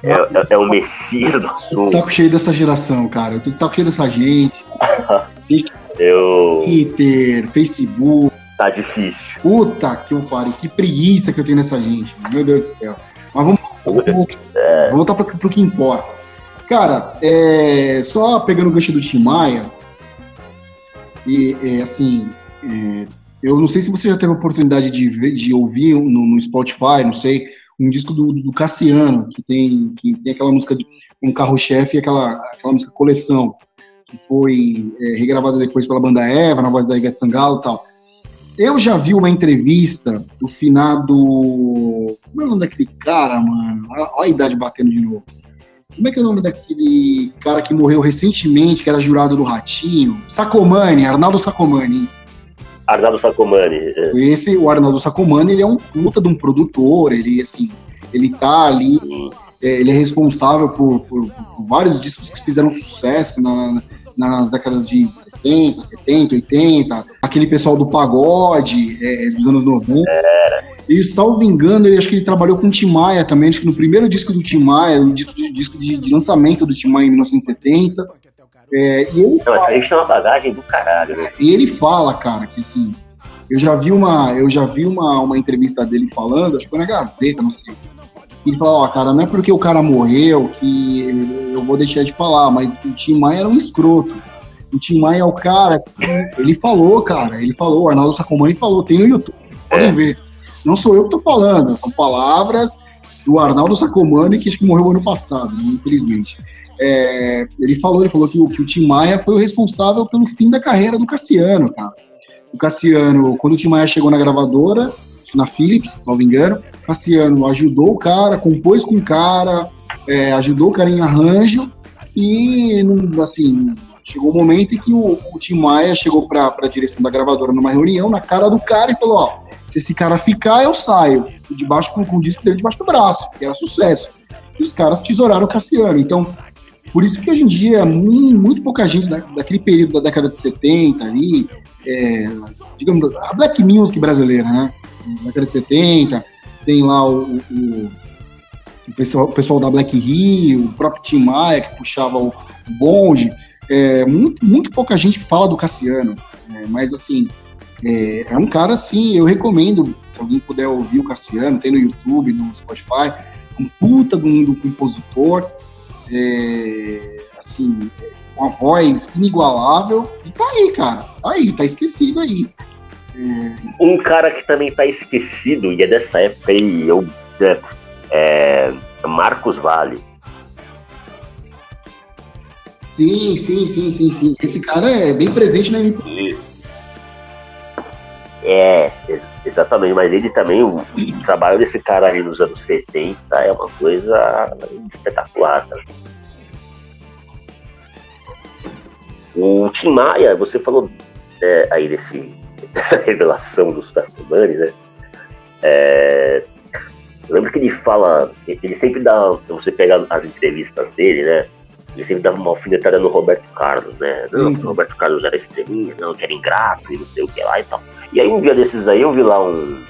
é, é, é o messias do assunto. Saco cheio dessa geração, cara. Eu tô de saco cheio dessa gente. eu... Twitter, Facebook. Tá difícil. Puta que eu pariu. Que preguiça que eu tenho nessa gente. Meu Deus do céu. Mas vamos, vamos, é. voltar pro, pro que importa. Cara, é, só pegando o gancho do Tim Maia, e, é, assim, é, eu não sei se você já teve a oportunidade de, ver, de ouvir no, no Spotify, não sei, um disco do, do, Cassiano, que tem, que tem aquela música de um carro-chefe e aquela, aquela música Coleção, que foi é, regravada depois pela banda Eva, na voz da Ivete Sangalo e tal. Eu já vi uma entrevista do finado. Como é o nome daquele cara, mano? Olha a idade batendo de novo. Como é que é o nome daquele cara que morreu recentemente, que era jurado do Ratinho? Sacomani, Arnaldo Sacomani, isso. Arnaldo Sacomani. É. Esse, o Arnaldo Sacomani, ele é um puta de um produtor, ele, assim, ele tá ali, é, ele é responsável por, por, por, vários discos que fizeram sucesso na, nas décadas de 60, 70, 80, aquele pessoal do pagode é, dos anos 90. Era. E, salvo engano, ele, acho que ele trabalhou com o Tim Maia também, acho que no primeiro disco do Tim Maia, no disco de, disco de, de lançamento do Tim Maia em 1970. É, e ele Não, fala, isso é uma bagagem do caralho, né? E ele fala, cara, que assim, eu já vi uma, eu já vi uma, uma entrevista dele falando, acho que foi na Gazeta, não sei. Ele falou, ó, cara, não é porque o cara morreu que eu vou deixar de falar, mas o Tim Maia era um escroto. O Tim Maia é o cara ele falou, cara, ele falou, o Arnaldo Sacomani falou, tem no YouTube, podem é. ver. Não sou eu que estou falando, são palavras do Arnaldo Sacomani, que acho que morreu ano passado, né, infelizmente. É, ele falou, ele falou que, que, o Tim Maia foi o responsável pelo fim da carreira do Cassiano, cara. O Cassiano, quando o Tim Maia chegou na gravadora, na Philips, se não me engano, o Cassiano ajudou o cara, compôs com o cara, é, ajudou o cara em arranjo, e, assim, chegou o um momento em que o, o Tim Maia chegou para a direção da gravadora numa reunião, na cara do cara, e falou, ó, se esse cara ficar, eu saio. Debaixo com, com o disco dele debaixo do braço, que era sucesso. E os caras tesouraram o Cassiano. Então, por isso que hoje em dia, muito, muito pouca gente da, daquele período da década de 70 ali, é, digamos, a Black Music brasileira, né? década de 70, tem lá o, o, o, pessoal, o pessoal da Black Rio, o próprio Tim Maia, que puxava o, bonde. É, muito, muito pouca gente fala do Cassiano, é, mas assim, é, é, um cara, assim, eu recomendo, se alguém puder ouvir o Cassiano, tem no YouTube, no Spotify, um puta do um, compositor, é, assim, uma voz inigualável, e tá aí, cara, tá aí, tá esquecido aí. É... Um cara que também tá esquecido, e é dessa época aí, eu, é, é Marcos Vale. Sim, sim, sim, sim, sim. Esse cara é bem presente na MPB. É, exatamente, mas ele também, o, o, trabalho desse cara ali nos anos 70 é uma coisa espetacular. Tá? O Tim Maia, você falou é, aí desse, dessa revelação dos Tartumanes, né? É, eu lembro que ele fala, ele sempre dá, você pega as entrevistas dele, né? Ele sempre dava uma alfinetada no Roberto Carlos, né? Não, o Roberto Carlos era estrelinha, não, que era ingrato e não sei o que lá e tal. E aí um dia desses aí eu vi lá um.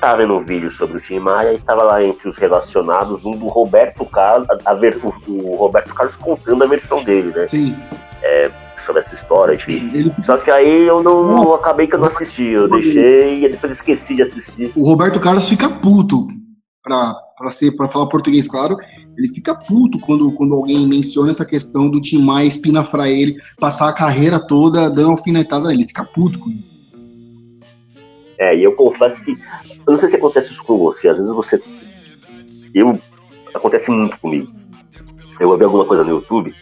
Tava vendo um vídeo sobre o Tim Maia e tava lá entre os relacionados um do Roberto Carlos, a, a ver, o, o, Roberto Carlos contando a versão dele, né? Sim. É, sobre essa história. De... Ele... Só que aí eu não, não acabei que eu não assisti, eu deixei e depois esqueci de assistir. O Roberto Carlos fica puto pra, pra, ser, pra falar português, claro. Ele fica puto quando, quando alguém menciona essa questão do Tim Maia espinafrar ele, passar a carreira toda dando alfinetada. Ele fica puto com isso. É, e eu confesso que. Eu não sei se acontece isso com você, às vezes você. Eu. Acontece muito comigo. Eu vou ver alguma coisa no YouTube,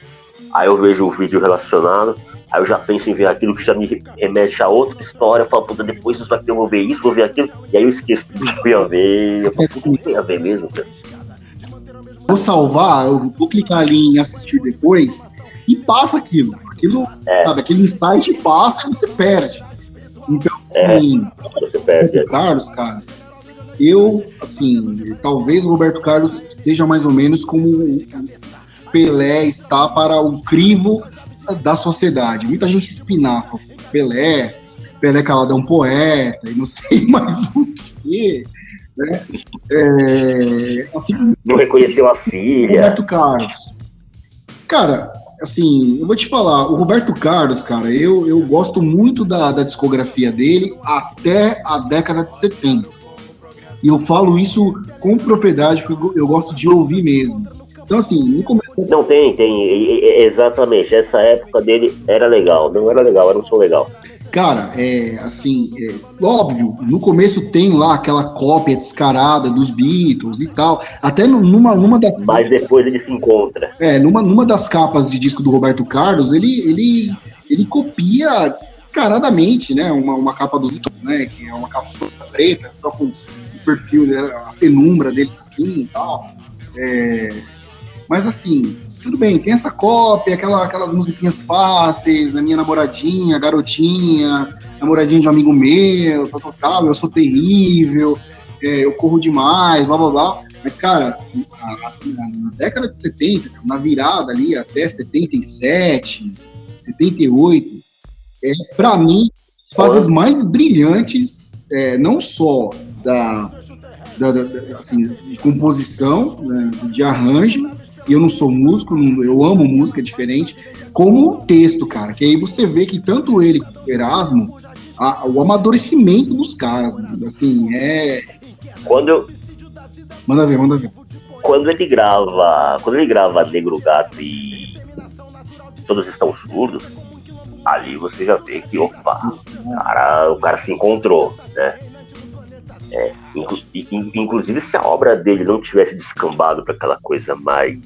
aí eu vejo um vídeo relacionado, aí eu já penso em ver aquilo que já me remete a outra história, eu falo, puta, depois isso aqui eu vou ver isso, vou ver aquilo, e aí eu esqueço que eu ia ver, eu falo, tudo tem a ver mesmo, cara. Vou salvar, eu vou clicar ali em assistir depois e passa aquilo. Aquilo, é. sabe, aquele insight passa e você perde. Então, é, assim, você perde. Carlos, cara, eu, assim, talvez o Roberto Carlos seja mais ou menos como Pelé está para o crivo da sociedade. Muita gente espinafa Pelé, Pelé calado é um poeta, e não sei mais o que. Né? É, assim, não reconheceu a filha. Roberto Carlos. Cara, assim, eu vou te falar, o Roberto Carlos, cara, eu, eu gosto muito da, da discografia dele até a década de 70. E eu falo isso com propriedade, porque eu, gosto de ouvir mesmo. Então, assim, no começo. Não, tem, tem. Exatamente. Essa época dele era legal. Não era legal, era um som legal. Cara, é assim, é, óbvio, no começo tem lá aquela cópia descarada dos Beatles e tal. Até numa, numa das. Mas depois ele se encontra. É, numa, numa das capas de disco do Roberto Carlos, ele, ele, ele copia descaradamente, né? Uma, uma capa dos Beatles, né? Que é uma capa preta, só com o perfil, né, a penumbra dele assim e tal. É, mas assim, tudo bem, tem essa cópia, aquela, aquelas musiquinhas fáceis, da minha namoradinha, garotinha, namoradinha de um amigo meu, tal, tal, tal eu sou terrível, é, eu corro demais, blá blá blá. Mas, cara, na, na, na, década de 70, na virada ali até 77, 78, é, para mim, as fases mais brilhantes, é, não só da, da, da, assim, de composição, né, de arranjo, e eu não sou músico, eu amo música diferente, como o texto, cara. Que aí você vê que tanto ele quanto o Erasmo, a, o amadurecimento dos caras, mano, assim, é. Quando eu. Manda ver, manda ver. Quando ele grava. Quando ele grava Negro Gato e Todos Estão Surdos, ali você já vê que, opa, cara, o cara se encontrou, né? É, inclusive, se a obra dele não tivesse descambado para aquela coisa mais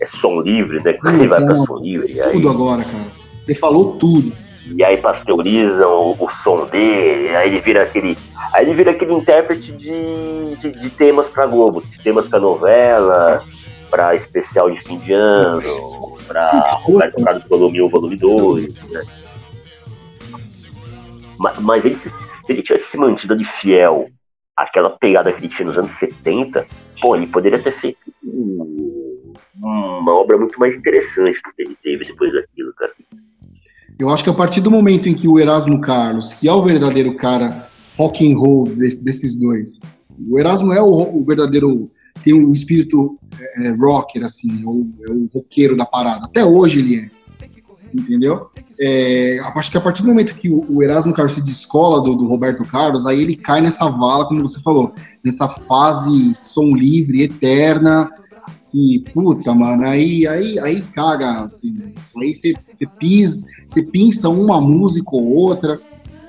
é, som livre, né? Quando ele vai para som livre. Aí, tudo agora, cara. Você falou tudo. E aí pasteurizam o, o, som dele, aí ele vira aquele. Aí ele vira aquele intérprete de, de, de temas para Globo, de temas para novela, para especial de fim de ano, para Roberto Carlos Volume 1, Volume 2. Né? Mas, mas ele se se ele tivesse se mantido de fiel àquela pegada que ele tinha nos anos 70, pô, ele poderia ter feito uma obra muito mais interessante do que ele teve depois daquilo, cara. Eu acho que a partir do momento em que o Erasmo Carlos, que é o verdadeiro cara rock and roll desses dois, o Erasmo é o, verdadeiro tem um espírito é, é rocker assim, é o, é o roqueiro da parada. Até hoje ele é entendeu? É, acho que a partir do momento que o, Erasmo Carlos se descola do, do, Roberto Carlos, aí ele cai nessa vala, como você falou, nessa fase som livre, eterna, que, puta, mano, aí, aí, aí caga, assim, aí você pinça uma música ou outra,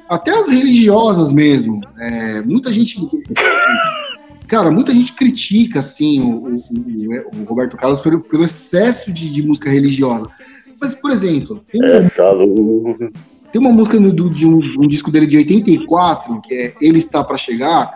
até as religiosas mesmo, é, muita gente... Cara, muita gente critica, assim, o, o, o Roberto Carlos pelo, pelo excesso de, de música religiosa. Mas, por exemplo, tem uma, tem uma música no, do, de, um, de, um, disco dele de 84, que é Ele Está para Chegar.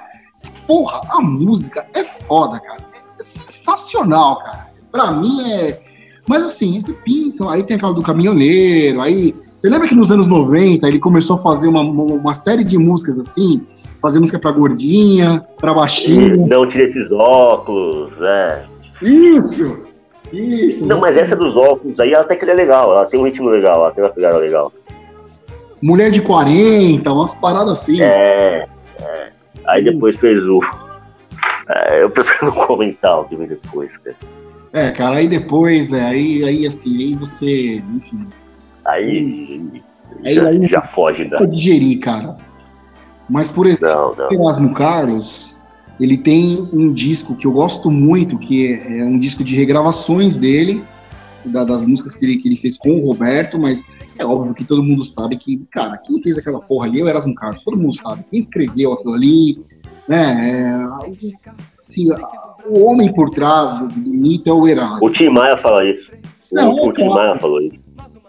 Porra, a música é foda, cara. É sensacional, cara. Pra mim é. Mas assim, esse pinça, aí tem aquela do caminhoneiro, aí. Você lembra que nos anos 90 ele começou a fazer uma, uma série de músicas assim? Fazer música pra gordinha, pra baixinha. Não tira esses óculos, é. Isso! Isso. Não, mas essa dos óculos aí até que é legal, ela tem um ritmo legal, ela tem uma pegada legal. Mulher de 40, umas paradas assim. É, é. Aí depois fez o. É, eu prefiro não comentar o que vem depois, cara. É, cara, aí depois, é, aí, aí assim, aí você, enfim. Aí, aí, já, aí já foge, né? digerir, cara. Mas, por exemplo, não, não. Erasmo Carlos, ele tem um disco que eu gosto muito, que é um disco de regravações dele, da, das músicas que ele, que ele fez com o Roberto, mas é óbvio que todo mundo sabe que, cara, quem fez aquela porra ali é o Erasmo Carlos, todo mundo sabe. Quem escreveu aquilo ali, né? É, assim, o homem por trás do, do mito é o Erasmo. O Tim Maia fala isso. Não, o, o Tim Maia falou isso.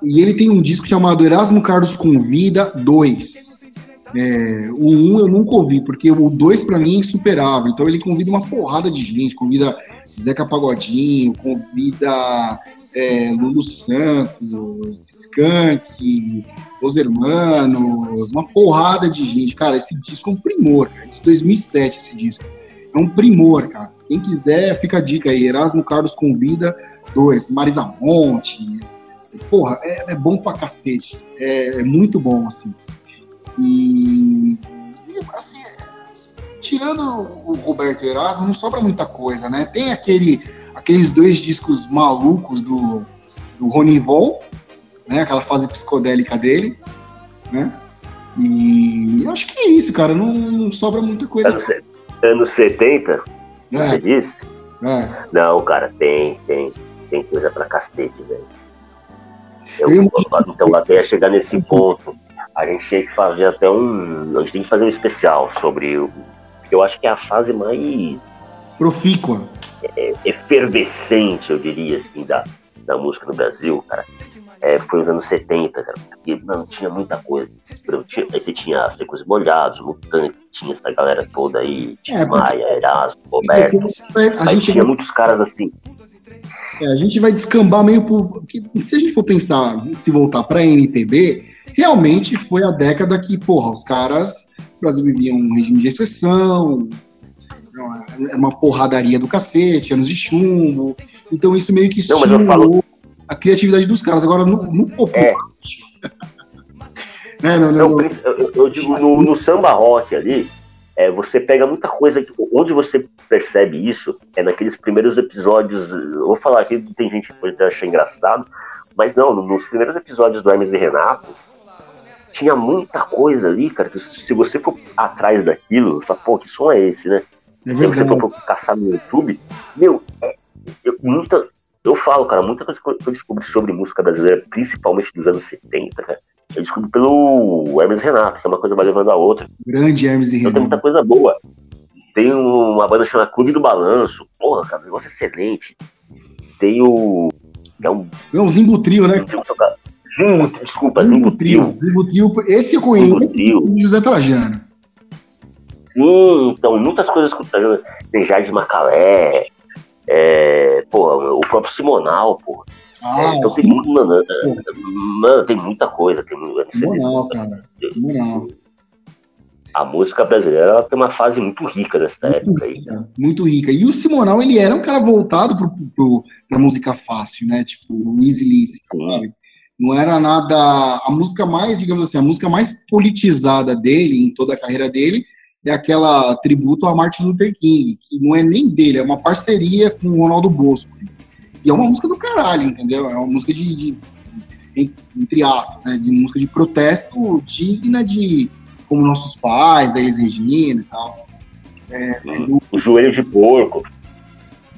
E ele tem um disco chamado Erasmo Carlos Convida 2. É, o 1 um eu nunca ouvi, porque o 2 para mim é insuperável. Então ele convida uma porrada de gente, convida Zeca Pagodinho, convida é, Lulu Santos, Skank, Os Hermanos, uma porrada de gente. Cara, esse disco é um primor, cara. Isso 2007, esse disco. É um primor, cara. Quem quiser, fica a dica aí. Erasmo Carlos convida dois. Marisa Monte. Porra, é, é bom pra cacete. É, é, muito bom, assim. E, e assim, tirando o Roberto Erasmo, não sobra muita coisa, né? Tem aquele aqueles dois discos malucos do, do Rony Von, né? Aquela fase psicodélica dele, né? E eu acho que é isso, cara. Não, não sobra muita coisa. Anos, anos 70? É. Você disse? É. Não, cara, tem, tem. Tem coisa pra cacete, velho. Eu, eu, então, até chegar nesse ponto, a gente tem que fazer até um. A gente tem que fazer um especial sobre o. Eu acho que é a fase mais. Profícua é, efervescente, eu diria, assim, da, da música no Brasil, cara, é, foi nos anos 70, cara, porque não tinha muita coisa. Tinha, aí você tinha Secos Molhados, Mutante, tinha essa galera toda aí, tinha é, Maia, Erasmo, Roberto. A gente tinha vai... muitos caras assim. É, a gente vai descambar meio por. Se a gente for pensar, se voltar pra MPB, realmente foi a década que, porra, os caras. O Brasil vivia um regime de exceção, era uma porradaria do cacete, anos de chumbo. Então isso meio que estimulou falo... a criatividade dos caras. Agora, no, no popular... É. é. não, não, não, eu, eu, digo, no, no, samba rock ali, é, você pega muita coisa. Que, onde você percebe isso é naqueles primeiros episódios. Eu vou falar aqui, tem gente que pode achar engraçado, mas não, nos primeiros episódios do Hermes e Renato, tinha muita coisa ali, cara, que se você for atrás daquilo, fala, pô, que som é esse, né? É se você for caçar no YouTube, meu, é, eu, muita, eu falo, cara, muita coisa que eu descobri sobre música brasileira, principalmente dos anos 70, cara, eu descobri pelo Hermes Renato, que é uma coisa vai levando a outra. Grande Hermes e Renato. Então tem muita coisa boa. Tem uma banda chamada Clube do Balanço, porra, cara, um negócio excelente. Tem o. É um, é um Zimbo Trio, né? Zimbo, desculpa, Zimbo, Trio. Trio, esse eu conheço, Trio. José Trajano. Sim, então, muitas coisas que tem Jardim Macalé, é, pô, o próprio Simonal, pô. Ah, é, então tem, mano, mano, tem muita coisa. Tem, Simonal, cara. Simonal. A música brasileira ela tem uma fase muito rica nessa muito época rica, aí. Muito rica. E o Simonal, ele era um cara voltado pro, pro, pra música fácil, né? Tipo, o Easy List, sabe? Não era nada. A música mais, digamos assim, a música mais politizada dele, em toda a carreira dele, é aquela tributo a Martin Luther King, que não é nem dele, é uma parceria com o Ronaldo Bosco. E é uma música do caralho, entendeu? É uma música de, de entre aspas, né, de música de protesto digna de como nossos pais, da ex Regina e tal. É, o, o joelho de porco.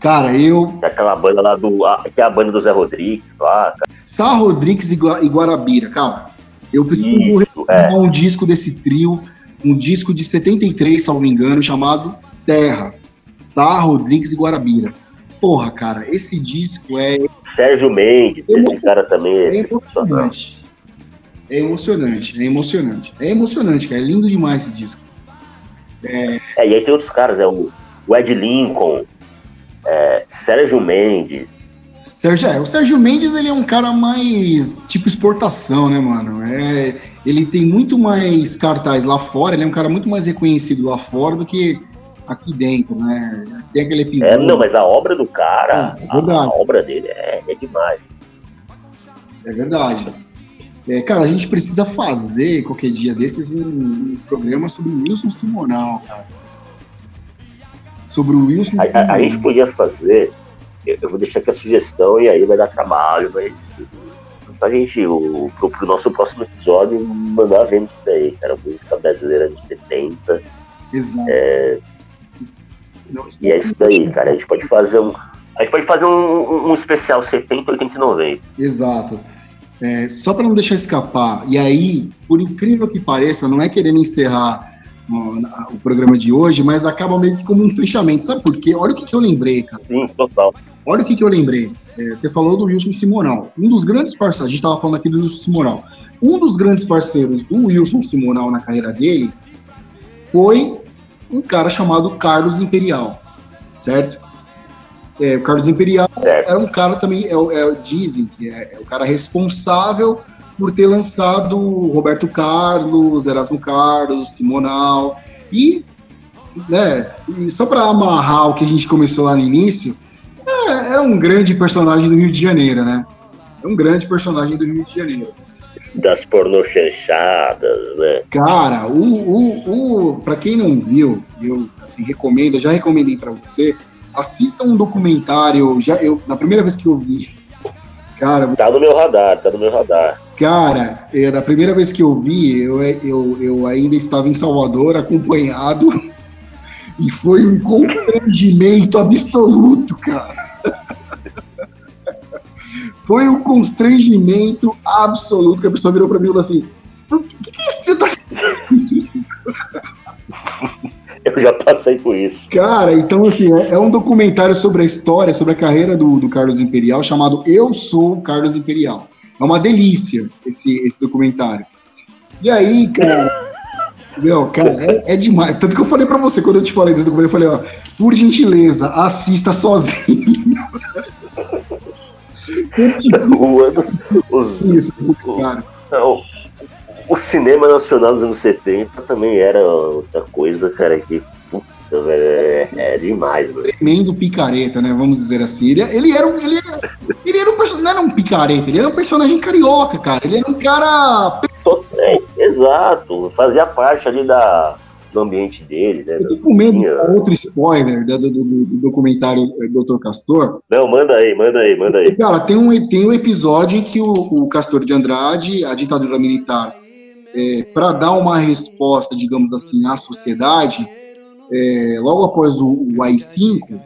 Cara, eu. É aquela banda lá do. Que é a banda do Zé Rodrigues lá. Cara. Sá Rodrigues e Guarabira, calma. Eu preciso Isso, é. um disco desse trio um disco de 73, salvo engano, chamado Terra, Sá, Rodrigues e Guarabira. Porra, cara, esse disco é. Sérgio Mendes, esse cara também é, é emocionante. É emocionante, é emocionante. É emocionante, cara. É lindo demais esse disco. É, é e aí tem outros caras, é o, o Ed Lincoln, é, Sérgio Mendes, Sérgio, é, o Sérgio Mendes ele é um cara mais tipo exportação, né, mano? É, ele tem muito mais cartaz lá fora, ele é um cara muito mais reconhecido lá fora do que aqui dentro, né? Tem aquele episódio. É, não, mas a obra do cara, é, é a, a, obra dele é, é demais. É verdade. É, cara, a gente precisa fazer qualquer dia desses um, um programa sobre o Wilson Simonal, cara. Sobre o Wilson a. A, a gente podia fazer eu vou deixar aqui a sugestão e aí vai dar trabalho, vai só a gente, o, pro, pro nosso próximo episódio, mandar vendo isso daí, cara. Música brasileira de 70. Exato. É, e é isso daí, cara. A gente pode fazer um. A gente pode fazer um, um especial 70, 80 e 90. Exato. É, só para não deixar escapar, e aí, por incrível que pareça, não é querendo encerrar o, programa de hoje, mas acaba meio que como um fechamento. Sabe por quê? Olha o que, que eu lembrei, cara. Sim, total. Olha o que, que eu lembrei. É, você falou do Wilson Simonal. Um dos grandes parceiros, a gente estava falando aqui do Wilson Simonal. Um dos grandes parceiros do Wilson Simonal na carreira dele foi um cara chamado Carlos Imperial, certo? É, o Carlos Imperial era um cara também, é, é, dizem que é, é, o cara responsável por ter lançado Roberto Carlos, Erasmo Carlos, Simonal e, né, e só para amarrar o que a gente começou lá no início, é, é um grande personagem do Rio de Janeiro, né? É um grande personagem do Rio de Janeiro. Das pornochanchadas, né? Cara, o, o, o, pra quem não viu, eu assim, recomendo, já recomendei para você, assista um documentário, já eu, na primeira vez que eu vi, cara... Tá no meu radar, tá no meu radar. Cara, é, na primeira vez que eu vi, eu, eu, eu ainda estava em Salvador, acompanhado e foi um constrangimento absoluto, cara. Foi um constrangimento absoluto que a pessoa virou pra mim e falou assim: o que, que você tá Eu já passei por isso. Cara, então assim, é, é, um documentário sobre a história, sobre a carreira do, do Carlos Imperial, chamado Eu Sou Carlos Imperial. É uma delícia esse, esse documentário. E aí, cara. Meu, cara, é, é, demais. Tanto que eu falei pra você, quando eu te falei desse documento, eu falei, ó, por gentileza, assista sozinho. o, os, Isso, cara. O, o, cinema nacional dos anos 70 também era outra coisa, cara, que puta, velho, é, é demais, velho. Tremendo picareta, né? Vamos dizer assim. Ele, ele era um. Ele era, ele era um não era um picareta, ele era um personagem carioca, cara. Ele era um cara é, exato, fazia parte ali da, do ambiente dele, né? Eu tô com medo de outro spoiler do, do, do, do documentário eh, Dr. Castor. Não, manda aí, manda aí, manda aí. Cara, tem um, tem um episódio em que o, o Castor de Andrade, a ditadura militar, é, para dar uma resposta, digamos assim, à sociedade, é, logo após o, o AI-5,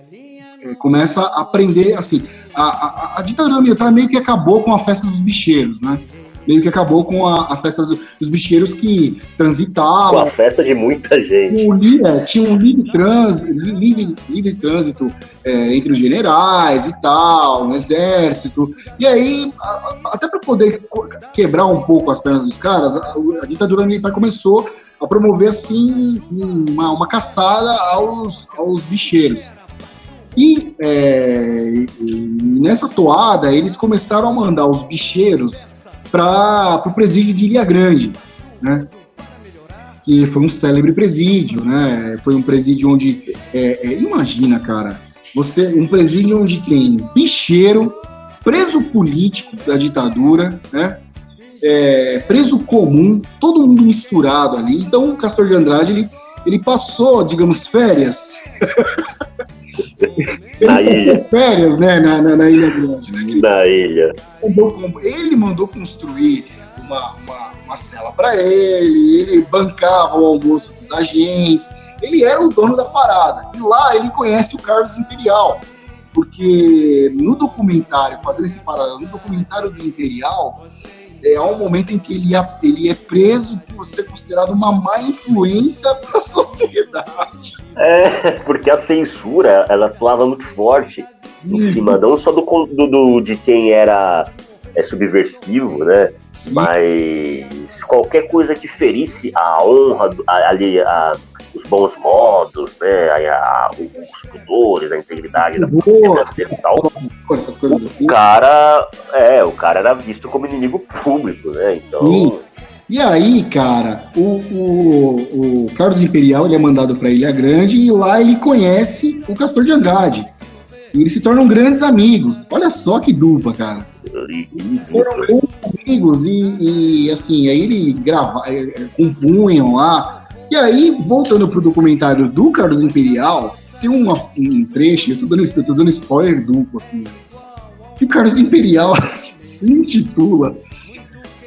é, começa a aprender, assim, a, a, a ditadura militar meio que acabou com a festa dos bicheiros, né? meio que acabou com a, a festa do, dos bicheiros que transitavam. Com a festa de muita gente. É, tinha um livre, trans, livre, livre trânsito é, entre os generais e tal, no exército. E aí, a, até para poder quebrar um pouco as pernas dos caras, a, a ditadura militar começou a promover assim uma, uma caçada aos, aos bicheiros. E, é, nessa toada, eles começaram a mandar os bicheiros para o presídio de Ilha Grande, né? Que foi um célebre presídio, né? Foi um presídio onde, é, é, imagina, cara, você um presídio onde tem bicheiro, preso político da ditadura, né? É, preso comum, todo mundo misturado ali. Então, o Castor de Andrade ele, ele passou, digamos, férias na ilha. Férias, né? Na, na, na Ilha Grande. Né? Na ilha. Ele mandou construir uma, uma, uma cela para ele, ele bancava o almoço dos agentes, ele era o dono da parada. E lá ele conhece o Carlos Imperial, porque no documentário, fazendo esse paralelo, no documentário do Imperial, é, há um momento em que ele, é, ele é preso por ser considerado uma má influência para a sociedade. É, porque a censura, ela atuava muito forte em Isso. cima não só do, do, do, de quem era é, subversivo, né? Mas qualquer coisa que ferisse a honra ali, a, os bons modos, né? A, os pudores, a integridade da polícia tal. Essas coisas assim. O cara, é, o cara era visto como inimigo público, né? Então. Sim. E aí, cara, o, o, o Carlos Imperial ele é mandado para Ilha Grande e lá ele conhece o Castor de Andrade. E eles se tornam grandes amigos. Olha só que dupla, cara. Foram grandes amigos e, e assim, aí ele grava, é, é, compunham lá. E aí, voltando pro documentário do Carlos Imperial, tem uma, um trecho, eu tô dando, eu tô dando spoiler duplo aqui. Que o Carlos Imperial se intitula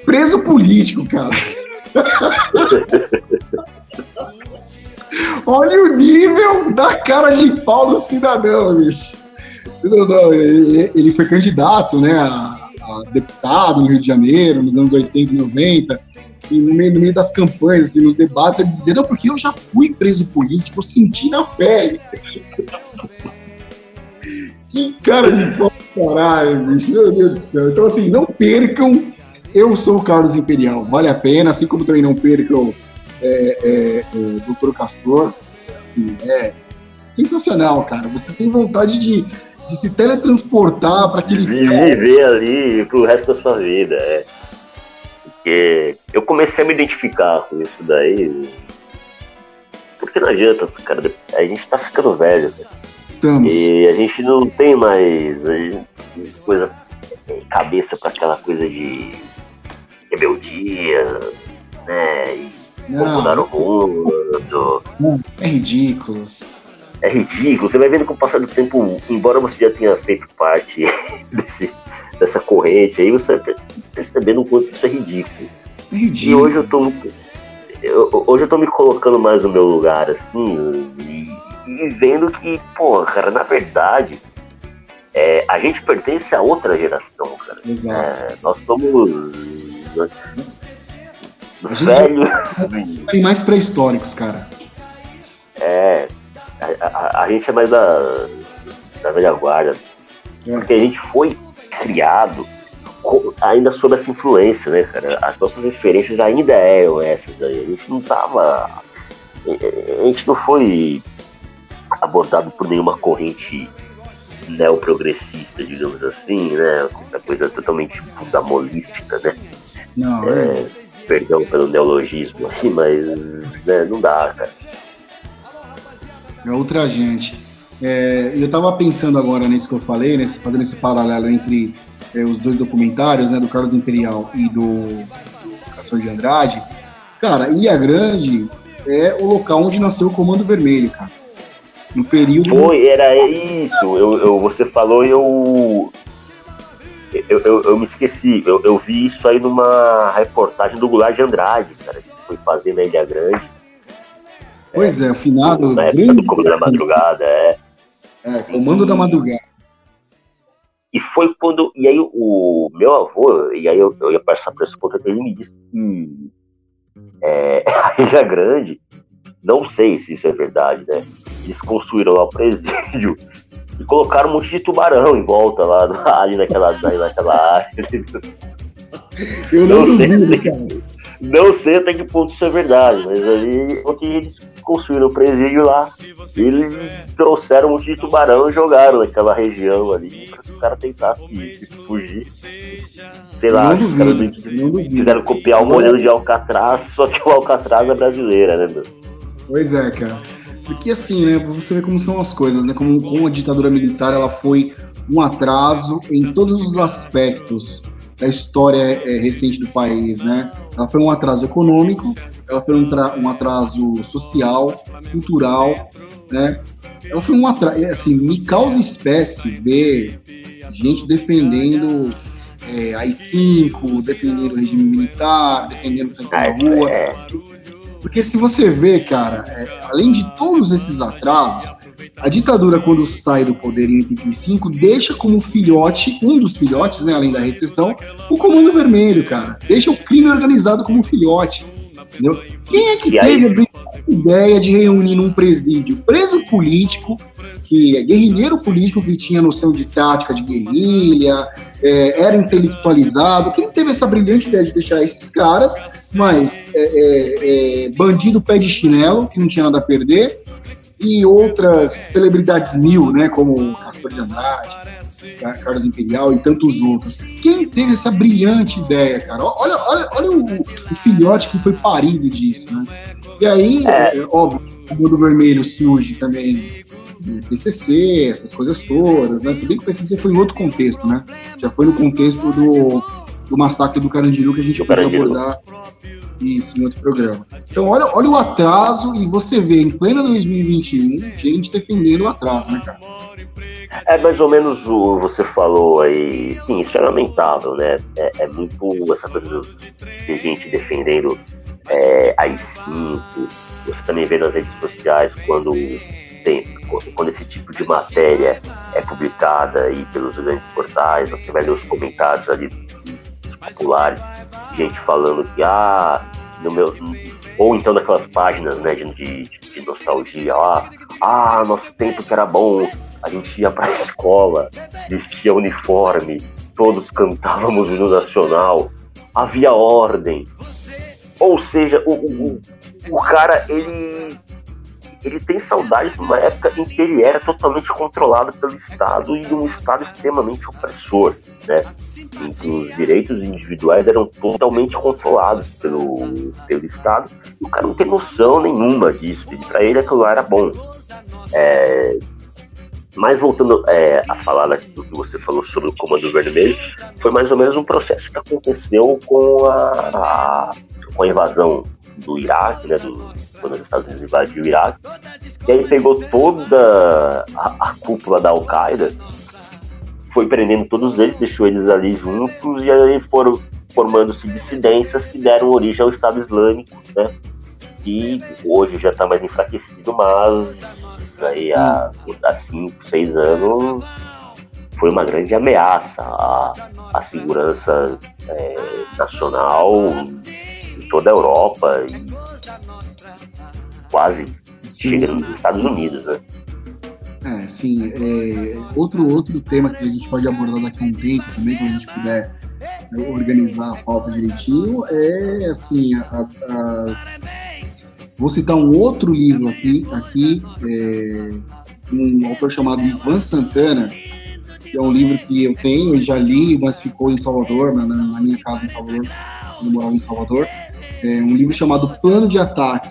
preso político, cara. Olha o nível da cara de pau do cidadão, bicho. Ele foi candidato, né, a, a deputado no Rio de Janeiro, nos anos 80 e 90, e no meio, no meio das campanhas, assim, nos debates, ele dizia, não, porque eu já fui preso político, eu senti na pele. que cara de pau caralho, bicho, meu Deus do céu. Então, assim, não percam, eu sou o Carlos Imperial, vale a pena, assim como também não percam é, é, o Doutor Castor, assim, é sensacional, cara. Você tem vontade de, de se teletransportar para aquele. Viver ali pro resto da sua vida, é. Porque eu comecei a me identificar com isso daí. Porque não adianta, cara. A gente tá ficando velho. Né? Estamos. E a gente não tem mais coisa cabeça para aquela coisa de rebeldia, né? E não, mudar o mundo. É ridículo. É ridículo. Você vai vendo com o passar do tempo, embora você já tenha feito parte desse, dessa corrente aí, você vai percebendo o quanto isso é ridículo. Ridículo. E hoje eu tô eu, hoje eu tô me colocando mais no meu lugar, assim, e, e vendo que, pô, cara, na verdade, é, a gente pertence a outra geração, cara. É, nós somos velhos. Tem mais pré-históricos, cara. É. A, a, a, gente é mais da, da velha guarda. É. Porque a gente foi criado ainda sob essa influência, né, cara? As nossas referências ainda eram essas aí. A gente não tava. A gente não foi abordado por nenhuma corrente neoprogressista, digamos assim, né? Uma coisa totalmente budamolística, né? Não, é, é perdão pelo neologismo aqui, mas né, não dá, cara. É outra gente. É, eu estava pensando agora nisso que eu falei, né, fazendo esse paralelo entre é, os dois documentários, né, do Carlos Imperial e do, do Castor de Andrade. Cara, Ilha Grande é o local onde nasceu o Comando Vermelho, cara. No período. Foi, era isso. Eu, eu, você falou e eu, eu, eu, eu, me esqueci, eu, eu vi isso aí numa reportagem do Goulart de Andrade, cara, que foi fazer na Ilha Grande. Pois é, é o finado. Na época do Comando da Madrugada, é. É, Comando e, da Madrugada. E foi quando. E aí o meu avô, e aí eu, eu ia passar por esse ponto, ele me disse que é, a Ilha Grande, não sei se isso é verdade, né? Eles construíram lá o presídio e colocaram um monte de tubarão em volta lá, ali naquela, naquela área. Eu não, não sei, duvido, cara. Não sei até que ponto isso é verdade, mas ali onde eles construíram o presídio lá, eles trouxeram um monte de tubarão e jogaram naquela região ali para o cara tentasse fugir. Sei lá, os caras quiseram copiar o modelo de Alcatraz, só que o Alcatraz é brasileira, né, meu? Pois é, cara. Porque assim, né, pra você ver como são as coisas, né, como, como a ditadura militar ela foi um atraso em todos os aspectos da história é, recente do país, né? Ela foi um atraso econômico, ela foi um, um atraso social, cultural, né? Ela foi um atraso, assim, me causa espécie ver gente defendendo é, AI-5, defendendo o regime militar, defendendo o na rua. É. Porque se você vê, cara, é, além de todos esses atrasos, a ditadura, quando sai do poder em 85, deixa como filhote, um dos filhotes, né, além da recessão, o Comando Vermelho, cara. Deixa o crime organizado como filhote. Entendeu? Quem é que e teve a ideia de reunir num presídio preso político, que é guerrilheiro político, que tinha noção de tática de guerrilha, é, era intelectualizado? Quem teve essa brilhante ideia de deixar esses caras mas é, é, é, bandido pé de chinelo, que não tinha nada a perder, e outras celebridades mil, né, como Castor de Andrade, Carlos Imperial e tantos outros. Quem teve essa brilhante ideia, cara? Olha, olha, olha o, o filhote que foi parido disso, né? E aí, é. é óbvio, o Mundo Vermelho surge também PCC, essas coisas todas, né? Se bem que o PCC foi em outro contexto, né? Já foi no contexto do, do massacre do Carandiru que a gente pode abordar isso em outro programa. Então, olha, olha o atraso e você vê em plena 2021 gente defendendo o atraso, né, cara? É mais ou menos o você falou aí. Sim, isso é lamentável, né? É, é muito essa coisa de gente defendendo é, AI-5. Você também vê nas redes sociais quando tem, quando esse tipo de matéria é publicada aí pelos grandes portais, você vai ler os comentários ali dos populares, gente falando que ah, no meu ou então naquelas páginas né, de, de, de nostalgia lá, ah, nosso tempo que era bom, a gente ia pra escola, vestia uniforme, todos cantávamos o hino nacional, havia ordem. Ou seja, o, o, o cara, ele, ele tem saudade de uma época em que ele era totalmente controlado pelo Estado e um Estado extremamente opressor, né? em que os direitos individuais eram totalmente controlados pelo, pelo Estado, e o cara não tem noção nenhuma disso, para ele aquilo era bom. É, mas voltando é, a falar do que você falou sobre o Comando Vermelho, foi mais ou menos um processo que aconteceu com a, a com a invasão do Iraque, né, do, quando os Estados Unidos invadiu o Iraque, e aí pegou toda a, a cúpula da Al-Qaeda, foi prendendo todos eles, deixou eles ali juntos, e aí foram formando-se dissidências que deram origem ao Estado Islâmico, né, que hoje já está mais enfraquecido, mas aí há, há cinco, seis anos foi uma grande ameaça à, à segurança é, nacional em toda a Europa e quase chegando nos Estados Unidos, né? É, sim. É, outro, outro tema que a gente pode abordar daqui a um tempo também, quando a gente puder organizar a pauta direitinho, é assim, as, as Vou citar um outro livro aqui, aqui é, um autor chamado Ivan Santana, que é um livro que eu tenho e já li, mas ficou em Salvador, na, na minha casa em Salvador, quando eu morava em Salvador. É um livro chamado Plano de Ataque.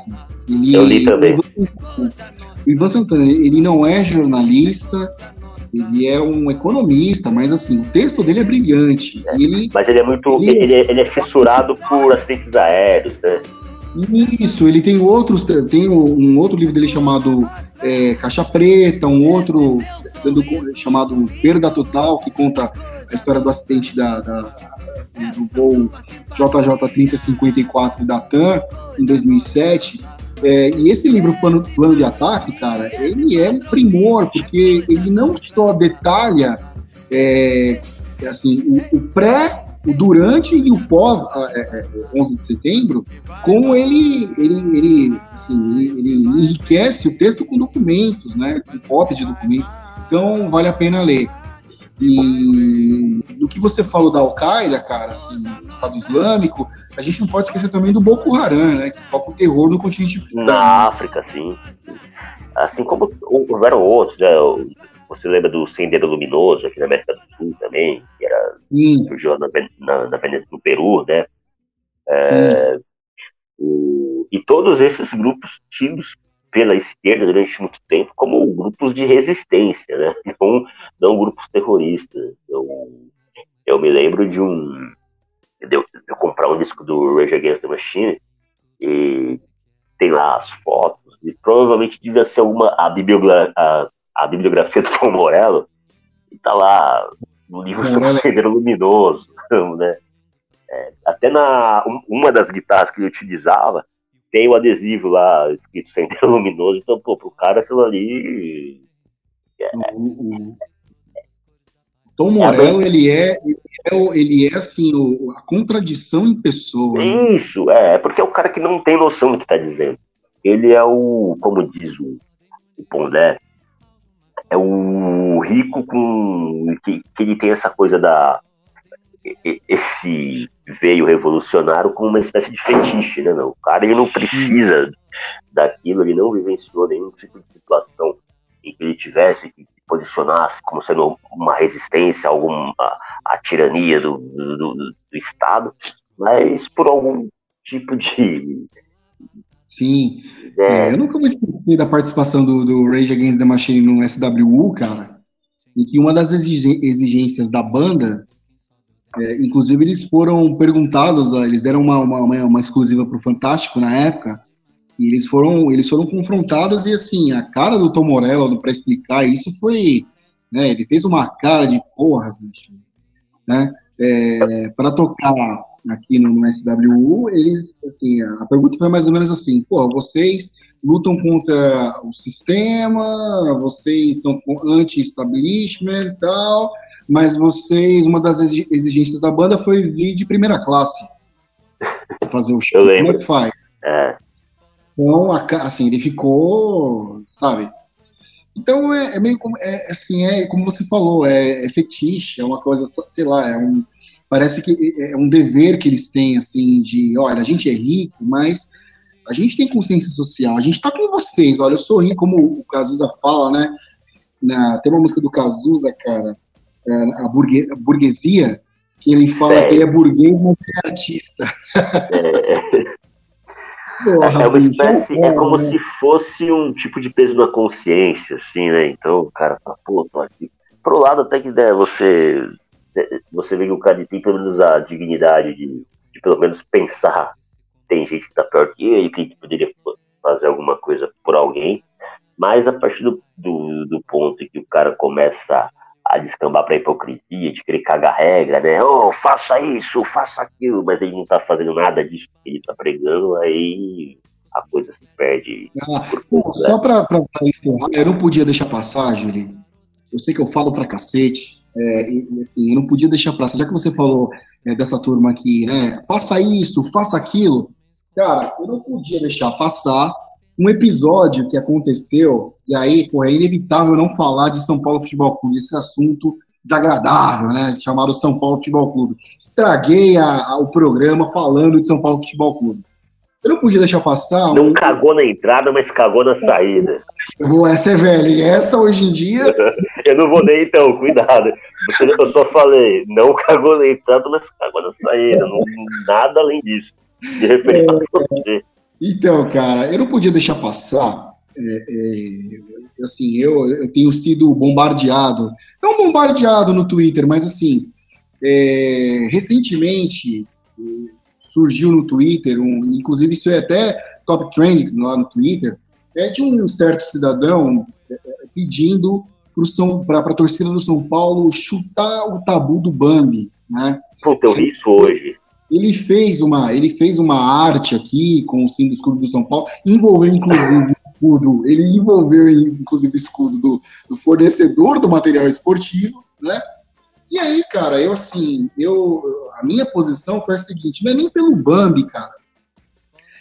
Ele, eu li também. O Ivan Santana, ele não é jornalista, ele é um economista, mas assim, o texto dele é brilhante. É, ele, mas ele é muito. Ele, ele, é, ele é fissurado por acidentes aéreos, né? Isso, ele tem outros, tem um outro livro dele chamado é, Caixa Preta, um outro chamado Perda Total, que conta a história do acidente da, da do voo JJ3054 da TAM em 2007. É, e esse livro, Plano, Plano de Ataque, cara, ele é um primor, porque ele não só detalha é, assim, o, o pré o durante e o pós é, é, 11 de setembro, como ele, ele, ele, assim, ele, ele, enriquece o texto com documentos, né, com cópias de documentos. Então, vale a pena ler. E do que você falou da Al-Qaeda, cara, assim, do Estado Islâmico, a gente não pode esquecer também do Boko Haram, né, que toca o terror no continente africano. Na África, sim. Assim como houveram outros, né, você lembra do Sendero Luminoso aqui na América do Sul também, que era, surgiu na, na, na no Peru, né? É, o, e todos esses grupos tidos pela esquerda durante muito tempo como grupos de resistência, né? Não, não grupos terroristas. Eu, eu me lembro de um. De eu, de eu comprar um disco do Rage Against the Machine e tem lá as fotos, e provavelmente devia ser alguma. A, bibliografia, a a bibliografia do Tom Morello, e tá lá no livro sobre o Sendero Luminoso, né? É, até na uma das guitarras que ele utilizava tem o adesivo lá escrito Sendero Luminoso, então, pô, pro cara aquilo ali. É, Tom Morello, é ele é, ele é, ele é assim, o, a contradição em pessoa. Né? Isso, é, porque é o cara que não tem noção do que tá dizendo. Ele é o, como diz o, o Pondé, é o rico com que, que ele tem essa coisa da esse veio revolucionário como uma espécie de fetiche, né? Não? O cara ele não precisa daquilo, ele não vivenciou nenhum tipo de situação em que ele tivesse que se posicionasse como sendo uma resistência a alguma a, tirania do, do, do, Estado, mas por algum tipo de Sim. É. É, eu nunca vou esquecer da participação do, do Rage Against the Machine no SWU, cara, em que uma das exigências da banda, é, inclusive eles foram perguntados, eles deram uma, uma, uma exclusiva para o Fantástico na época, e eles foram, eles foram confrontados e assim, a cara do Tom Morello para explicar isso foi né? Ele fez uma cara de porra, bicho, né? É, para tocar aqui no, no, SWU, eles, assim, a pergunta foi mais ou menos assim, pô, vocês lutam contra o sistema, vocês são anti-establishment e tal, mas vocês, uma das exigências da banda foi vir de primeira classe, fazer o show, Eu lembro. como é que faz? É. Então, assim, ele ficou, sabe, então é, é meio como, é, assim, é como você falou, é, é fetiche, é uma coisa, sei lá, é um, parece que é, é um dever que eles têm, assim, de, olha, a gente é rico, mas a gente tem consciência social, a gente tá com vocês, olha, eu sou rico, como o Cazuza fala, né, na, tem uma música do Cazuza, cara, é, a, burgue, a burguesia, que ele fala é. que ele é burguês, mas é artista. É. Porra, é uma espécie, é como né? se fosse um tipo de peso na consciência, assim, né? Então o cara fala, pô, tô aqui. Pro lado até que der, você, você vê que o cara tem pelo menos a dignidade de, de pelo menos pensar. Tem gente que tá pior que ele, que poderia fazer alguma coisa por alguém, mas a partir do, do, do ponto em que o cara começa a descambar pra hipocrisia, de querer cagar regra, né? Oh, faça isso, faça aquilo, mas ele não tá fazendo nada disso que ele tá pregando, aí a coisa se perde. Ah, pô, só pra, encerrar, eu não podia deixar passar, Júlio. Eu sei que eu falo pra cacete, é, e, assim, eu não podia deixar passar, já que você falou é, dessa turma aqui, né? Faça isso, faça aquilo. Cara, eu não podia deixar passar um episódio que aconteceu, e aí, pô, é inevitável não falar de São Paulo Futebol Clube, esse assunto desagradável, né, chamado São Paulo Futebol Clube. Estraguei a, a, o programa falando de São Paulo Futebol Clube. Eu não podia deixar passar. Não um... cagou na entrada, mas cagou na saída. Boa, essa é velha. E essa, hoje em dia. eu não vou nem então, cuidado. Eu só falei, não cagou na entrada, mas cagou na saída. Não, nada além disso. De referir é, a você. Então, cara, eu não podia deixar passar. É, é, assim, eu, eu, tenho sido bombardeado, não bombardeado no Twitter, mas assim, é, recentemente surgiu no Twitter, um, inclusive isso é até top trending lá no Twitter, é de um certo cidadão é, é, pedindo para a torcida do São Paulo chutar o tabu do Bambi, né? Puta, eu vi isso hoje. Ele fez uma, ele fez uma arte aqui com o símbolo do escudo do São Paulo, envolveu inclusive escudo, ele envolveu inclusive o escudo do, do fornecedor do material esportivo, né? E aí, cara, eu assim, eu a minha posição foi a seguinte, não é nem pelo Bambi, cara.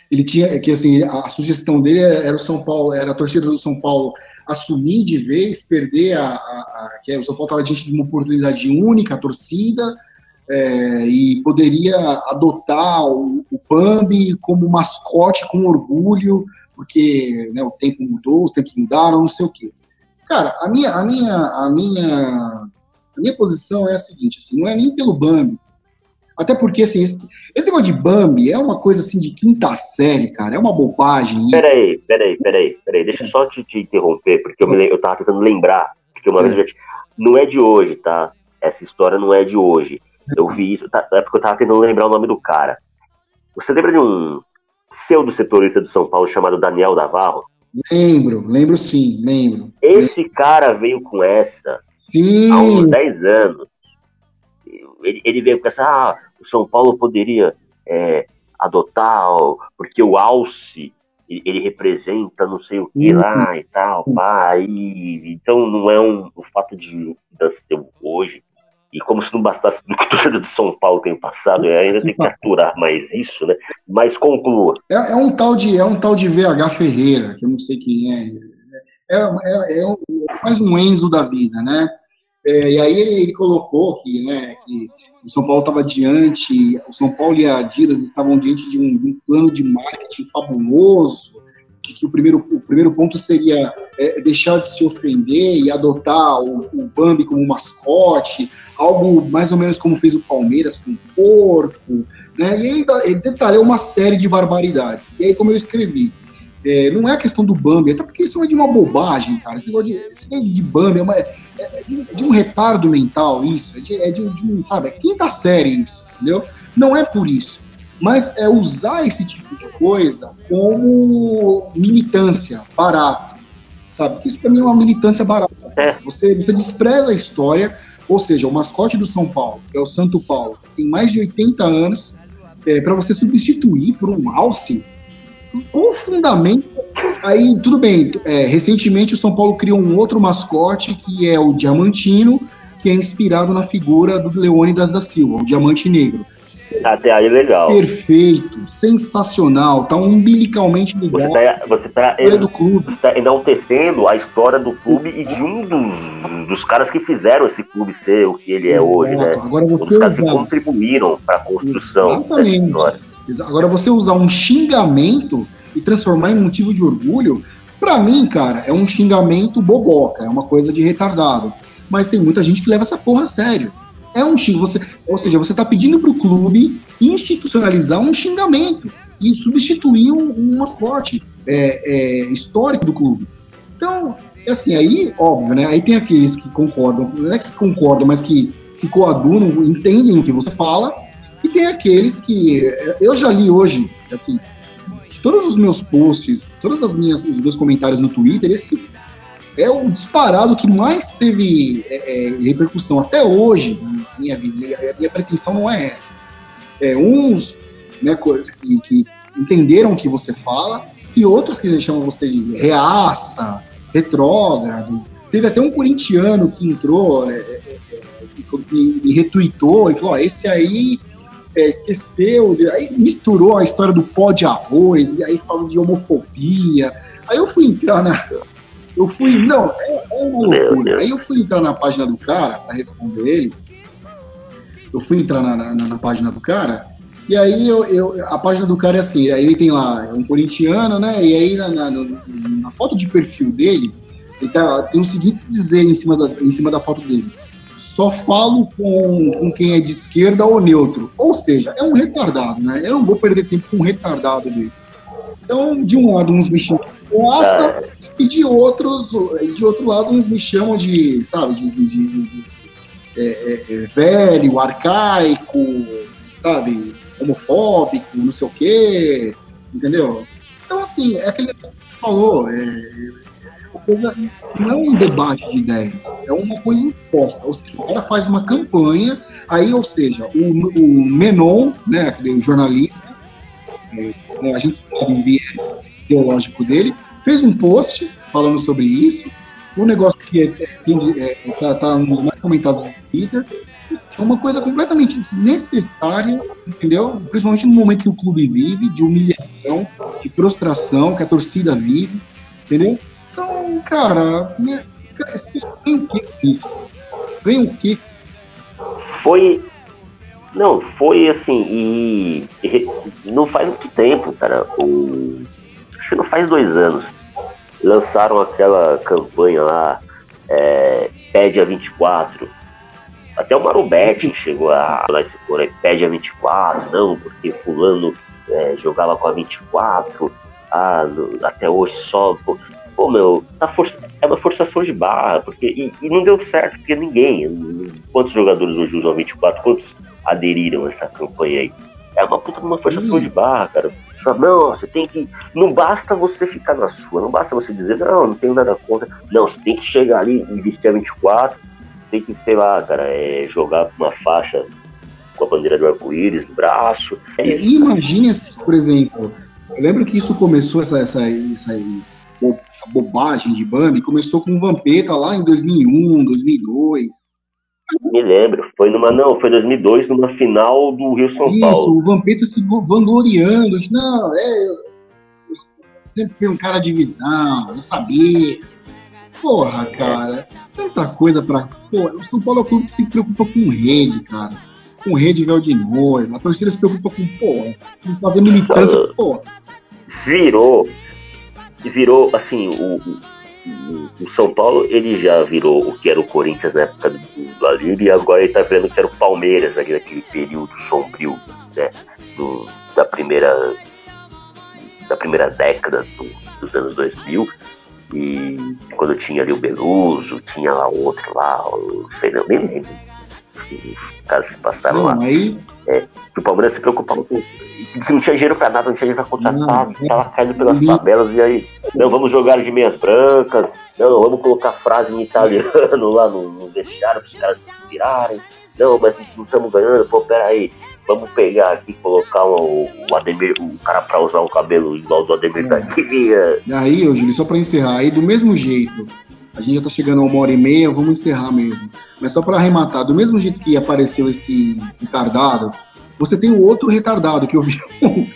Ele tinha que assim, a sugestão dele era o São Paulo, era a torcida do São Paulo assumir de vez, perder a, a, a que o São Paulo estava diante de uma oportunidade única, a torcida, é, e poderia adotar o, o Bambi como mascote com orgulho, porque né, o tempo mudou, os tempos mudaram, não sei o quê. Cara, a minha, a minha, a minha, a minha posição é a seguinte, assim, não é nem pelo Bambi, até porque, assim, esse, esse negócio de Bambi é uma coisa, assim, de quinta série, cara, é uma bobagem. Peraí, peraí, peraí, peraí, deixa eu só te, te interromper, porque eu, me, eu tava tentando lembrar, porque uma é. vez eu já te, não é de hoje, tá? Essa história não é de hoje. Eu vi isso, tá, é porque eu tava tentando lembrar o nome do cara. Você lembra de um pseudo-setorista do São Paulo chamado Daniel Navarro? Lembro, lembro sim, lembro. Esse cara veio com essa sim. há uns 10 anos. Ele, ele, veio com essa, ah, o São Paulo poderia é, adotar, porque o Alce, ele, representa não sei o que lá e tal, pá, e, então não é um, o fato de nascer hoje, e como se não bastasse do que o torcedor de São Paulo tem passado, é, ainda tem que aturar mais isso, né? Mas conclua. É, é, um tal de, é um tal de VH Ferreira, que eu não sei quem é. É, é, é um, mais um Enzo da vida, né? É, e aí ele, ele, colocou que, né, que o São Paulo estava diante, o São Paulo e a Adidas estavam diante de um, de um plano de marketing fabuloso, que, o, primeiro, o primeiro ponto seria é, deixar de se ofender e adotar o, o Bambi como mascote, algo mais ou menos como fez o Palmeiras com o porco, né? E ele, ele detalhou uma série de barbaridades. E aí, como eu escrevi, é, não é a questão do Bambi, até porque isso é de uma bobagem, cara. Esse negócio de, esse de Bambi é, uma, é, é, de, é, de, um retardo mental, isso. É de, é de, de um, sabe, é quinta série isso, entendeu? Não é por isso. Mas é usar esse tipo de coisa como militância, barato sabe? Isso para mim é uma militância barata. É. Você, você despreza a história, ou seja, o mascote do São Paulo, que é o Santo Paulo, tem mais de 80 anos, é, para você substituir por um alce, com fundamento. Aí, tudo bem, é, recentemente o São Paulo criou um outro mascote, que é o Diamantino, que é inspirado na figura do Leônidas da Silva, o Diamante Negro. Até aí legal. Perfeito, sensacional, tá umbilicalmente ligado. Você tá, você tá, do clube. Você tá enaltecendo a história do clube e de um dos, dos caras que fizeram esse clube ser o que ele é Exato. hoje, né? Agora você um dos caras que contribuíram para a construção Exatamente. Agora você usar um xingamento e transformar em motivo de orgulho, para mim, cara, é um xingamento boboca, é uma coisa de retardado. Mas tem muita gente que leva essa porra a sério. É um xingamento. Você, ou seja, você está pedindo para o clube institucionalizar um xingamento e substituir um, um mascote é, é, histórico do clube. Então, é assim, aí, óbvio, né? Aí tem aqueles que concordam, não é que concordam, mas que se coadunam, entendem o que você fala, e tem aqueles que. Eu já li hoje, assim, todos os meus posts, todas as minhas, os meus comentários no Twitter, esse é o disparado que mais teve é, é, repercussão até hoje minha vida. A minha pretensão não é essa. É, uns né, que, que entenderam o que você fala e outros que chamam você de reaça, retrógrado. Teve até um corintiano que entrou, é, é, é que me retweetou e falou: esse aí é, esqueceu, aí misturou a história do pó de arroz, e aí falou de homofobia. Aí eu fui entrar na, eu fui, não, é, é uma loucura. Aí eu fui entrar na página do cara para responder ele. Eu fui entrar na, na, na, página do cara, e aí eu, eu, a página do cara é assim, aí ele tem lá, é um corintiano, né? E aí na, na, na foto de perfil dele, ele tá, tem o seguinte dizer em cima, da, em cima da foto dele. Só falo com, com quem é de esquerda ou neutro. Ou seja, é um retardado, né? Eu não vou perder tempo com um retardado desse. Então, de um lado, uns bichinhos nossa, e de outros, de outro lado, uns me chamam de, sabe, de, de, de, de é, é, é, velho, arcaico, sabe, homofóbico, não sei o quê, entendeu? Então, assim, é aquele que você falou, é, não é um debate de ideias, é uma coisa imposta. Ou seja, o cara faz uma campanha, aí, ou seja, o, o Menon, né, aquele jornalista, é, a gente sabe o viés teológico dele, fez um post falando sobre isso. Um negócio que está é, é, tá, tá um dos mais comentados no Twitter. É uma coisa completamente desnecessária, entendeu? Principalmente no momento que o clube vive, de humilhação, de prostração, que a torcida vive, entendeu? Então, cara, né, ganha o que isso? Ganha o que? Foi. Não, foi assim, e, e não faz muito tempo, cara. O, que não faz dois anos, lançaram aquela campanha lá, é, Pede a 24. Até o Marubete chegou a lá esse cor aí, Pede a 24, não, porque fulano é, jogava com a 24, ah, no, até hoje só. Pô, pô meu, tá força, é uma forçação de barra, porque, e, e, não deu certo, porque ninguém. Quantos jogadores hoje usam a 24? Quantos aderiram a essa campanha aí? É uma puta uma forçação hum. de barra, cara Fala, não, você tem que. Não basta você ficar na sua, não basta você dizer, não, não tenho nada contra. Não, você tem que chegar ali e vestir a 24, você tem que, sei lá, cara, é, jogar uma faixa com a bandeira do arco-íris no braço. É imagine se, por exemplo, eu lembro que isso começou, essa, essa, essa, essa bobagem de Bambi, começou com o Vampeta lá em 2001, 2002 me lembro, foi numa, não, foi 2002, numa final do Rio São Isso, Paulo. Isso, o Vampeta se vangloriando, não, é, eu sempre fui um cara de visão, eu sabia. Porra, cara, tanta coisa pra. Pô, o São Paulo é um clube que se preocupa com rede, cara. Com rede véu de noiva. A torcida se preocupa com, porra, com fazer militância, porra. Virou. Virou, assim, o, o São Paulo ele já virou o que era o Corinthians na época do, do e agora ele tá vendo que era o Palmeiras ali naquele período sombrio né, do, da primeira da primeira década do, dos anos 2000 e quando tinha ali o Beluso, tinha lá outro lá, o, sei não, nem lembro os caras que passaram não, lá. Aí... É, o Palmeiras se preocupava com que não tinha dinheiro pra nada, não tinha dinheiro pra contratar, não, tava caindo pelas tabelas, e aí, não, vamos jogar de meias brancas, não, vamos colocar frase em italiano lá no, no vestiário para os caras se inspirarem, não, mas não estamos ganhando, pô, peraí, vamos pegar aqui e colocar o, o Ademir, o cara pra usar o cabelo igual do Ademir é. da E aí, ô Júlio, só pra encerrar, aí do mesmo jeito, a gente já tá chegando a uma hora e meia, vamos encerrar mesmo. Mas só para arrematar, do mesmo jeito que apareceu esse retardado, você tem o outro retardado que eu vi.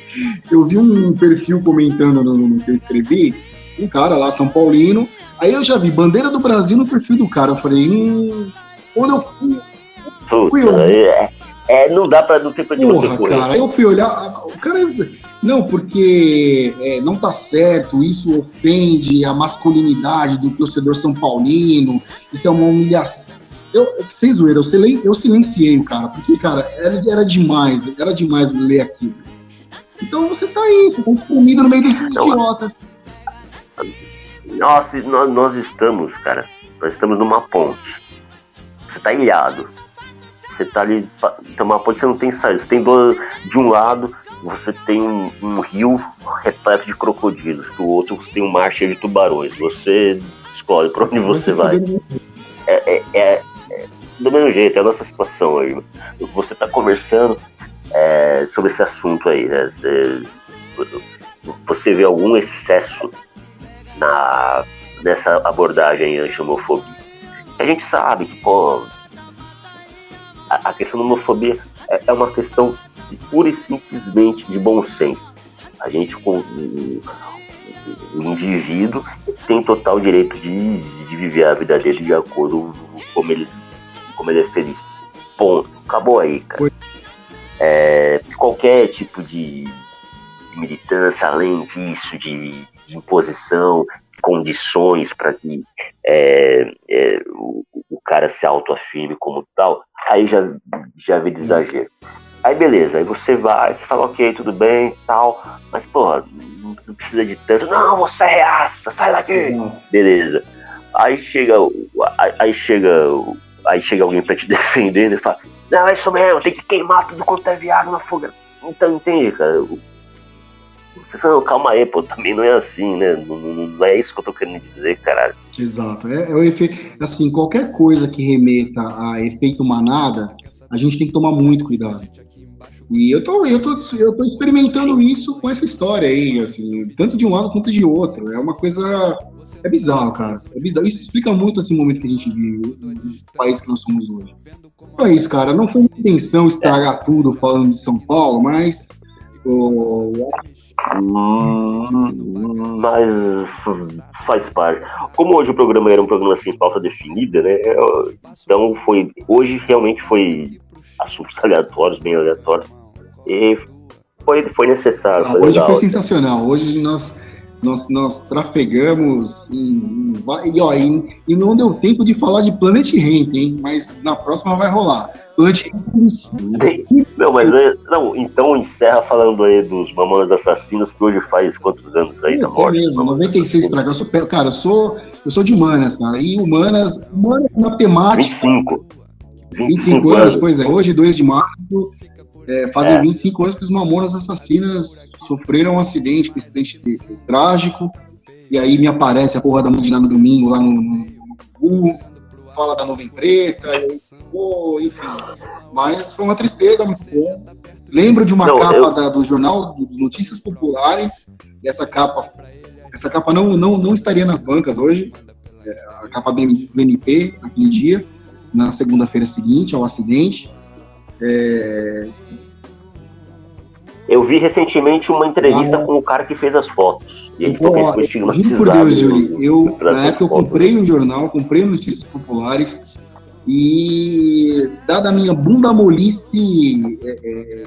eu vi um perfil comentando no, no, que eu escrevi, um cara lá, São Paulino. Aí eu já vi bandeira do Brasil no perfil do cara. Eu falei, hum, quando eu fui. fui eu, é, é, não dá pra não ter pra onde você correr. Cara, aí eu fui olhar, o cara. Não, porque é, não tá certo, isso ofende a masculinidade do torcedor São Paulino, isso é uma humilhação. Eu, sem zoeira, eu, eu silenciei o cara, porque, cara, era, era demais, era demais ler aquilo. Então você tá aí, você tá espremido no meio desses não, idiotas. Nossa, nós, nós estamos, cara, nós estamos numa ponte. Você tá ilhado. Você tá ali, tem uma ponte, você não tem saída. Você tem do, de um lado, você tem um, um rio repleto de crocodilos, do outro você tem um mar cheio de tubarões. Você escolhe para onde você vai. É, é, é, do mesmo jeito, é a nossa situação hoje. Você está conversando é, sobre esse assunto aí, né? Você, vê algum excesso na, nessa abordagem anti-homofobia. A gente sabe que, pô, a, questão da homofobia é, é, uma questão pura e simplesmente de bom senso. A gente, com o indivíduo, tem total direito de, de viver a vida dele de acordo com como ele como ele é feliz. Ponto. Acabou aí, cara. É, qualquer tipo de, militância, além disso, de, de imposição, condições para que é, é, o, o, cara se autoafirme como tal, aí já, já vê de exagero. Aí beleza, aí você vai, você fala, ok, tudo bem, tal, mas porra, não, não precisa de tanto, não, você é reaça, sai daqui, beleza. Aí chega, aí, aí chega aí chega alguém pra te defender e fala, não, é isso mesmo, tem que queimar tudo quanto é viado na fogueira. Então, entende, cara? Você fala, calma aí, pô, também não é assim, né? Não, não, não é isso que eu tô querendo dizer, caralho. Exato. É, é o efeito. Assim, qualquer coisa que remeta a efeito manada, a gente tem que tomar muito cuidado. E eu tô, eu tô, eu tô experimentando isso com essa história aí, assim, tanto de um lado quanto de outro. É uma coisa. É bizarro, cara. É bizarro. Isso explica muito esse momento que a gente vive, o país que nós somos hoje. Então é isso, cara. Não foi minha intenção estragar tudo falando de São Paulo, mas. Oh, mas faz parte. Como hoje o programa era um programa sem pauta definida, né? Então foi. Hoje realmente foi assuntos aleatórios, bem aleatórios. E foi, foi necessário. Ah, hoje foi sensacional. Hoje nós, nós, nós trafegamos em, em, e, ó, e, e, não deu tempo de falar de Planet Rent, hein? Mas na próxima vai rolar. Planet Não, mas é, não, então encerra falando aí dos Mamonas Assassinas, que hoje faz quantos anos aí da morte? É mesmo, 96 pra cá. Eu sou, cara, eu sou, eu sou de Humanas, cara. E Humanas, Humanas matemática. 25. 25 anos, pois é. Hoje, 2 de março, é, fazem é. 25 anos que os Mamonas Assassinas sofreram um acidente, um acidente trágico. E aí me aparece a porra da Mudina no domingo lá no, no, no fala da nuvem preta, eu, enfim. Mas foi uma tristeza muito bom. Lembro de uma não, capa eu... da, do jornal do Notícias Populares, e essa capa, essa capa não, não, não estaria nas bancas hoje, é, a capa do MP naquele dia na segunda-feira seguinte ao acidente. É... Eu vi recentemente uma entrevista ah, com o cara que fez as fotos. E ele falou que ele foi Por Deus, Júlio, eu, na época eu comprei um jornal, comprei Notícias Populares e, dada a minha bunda molice é, é,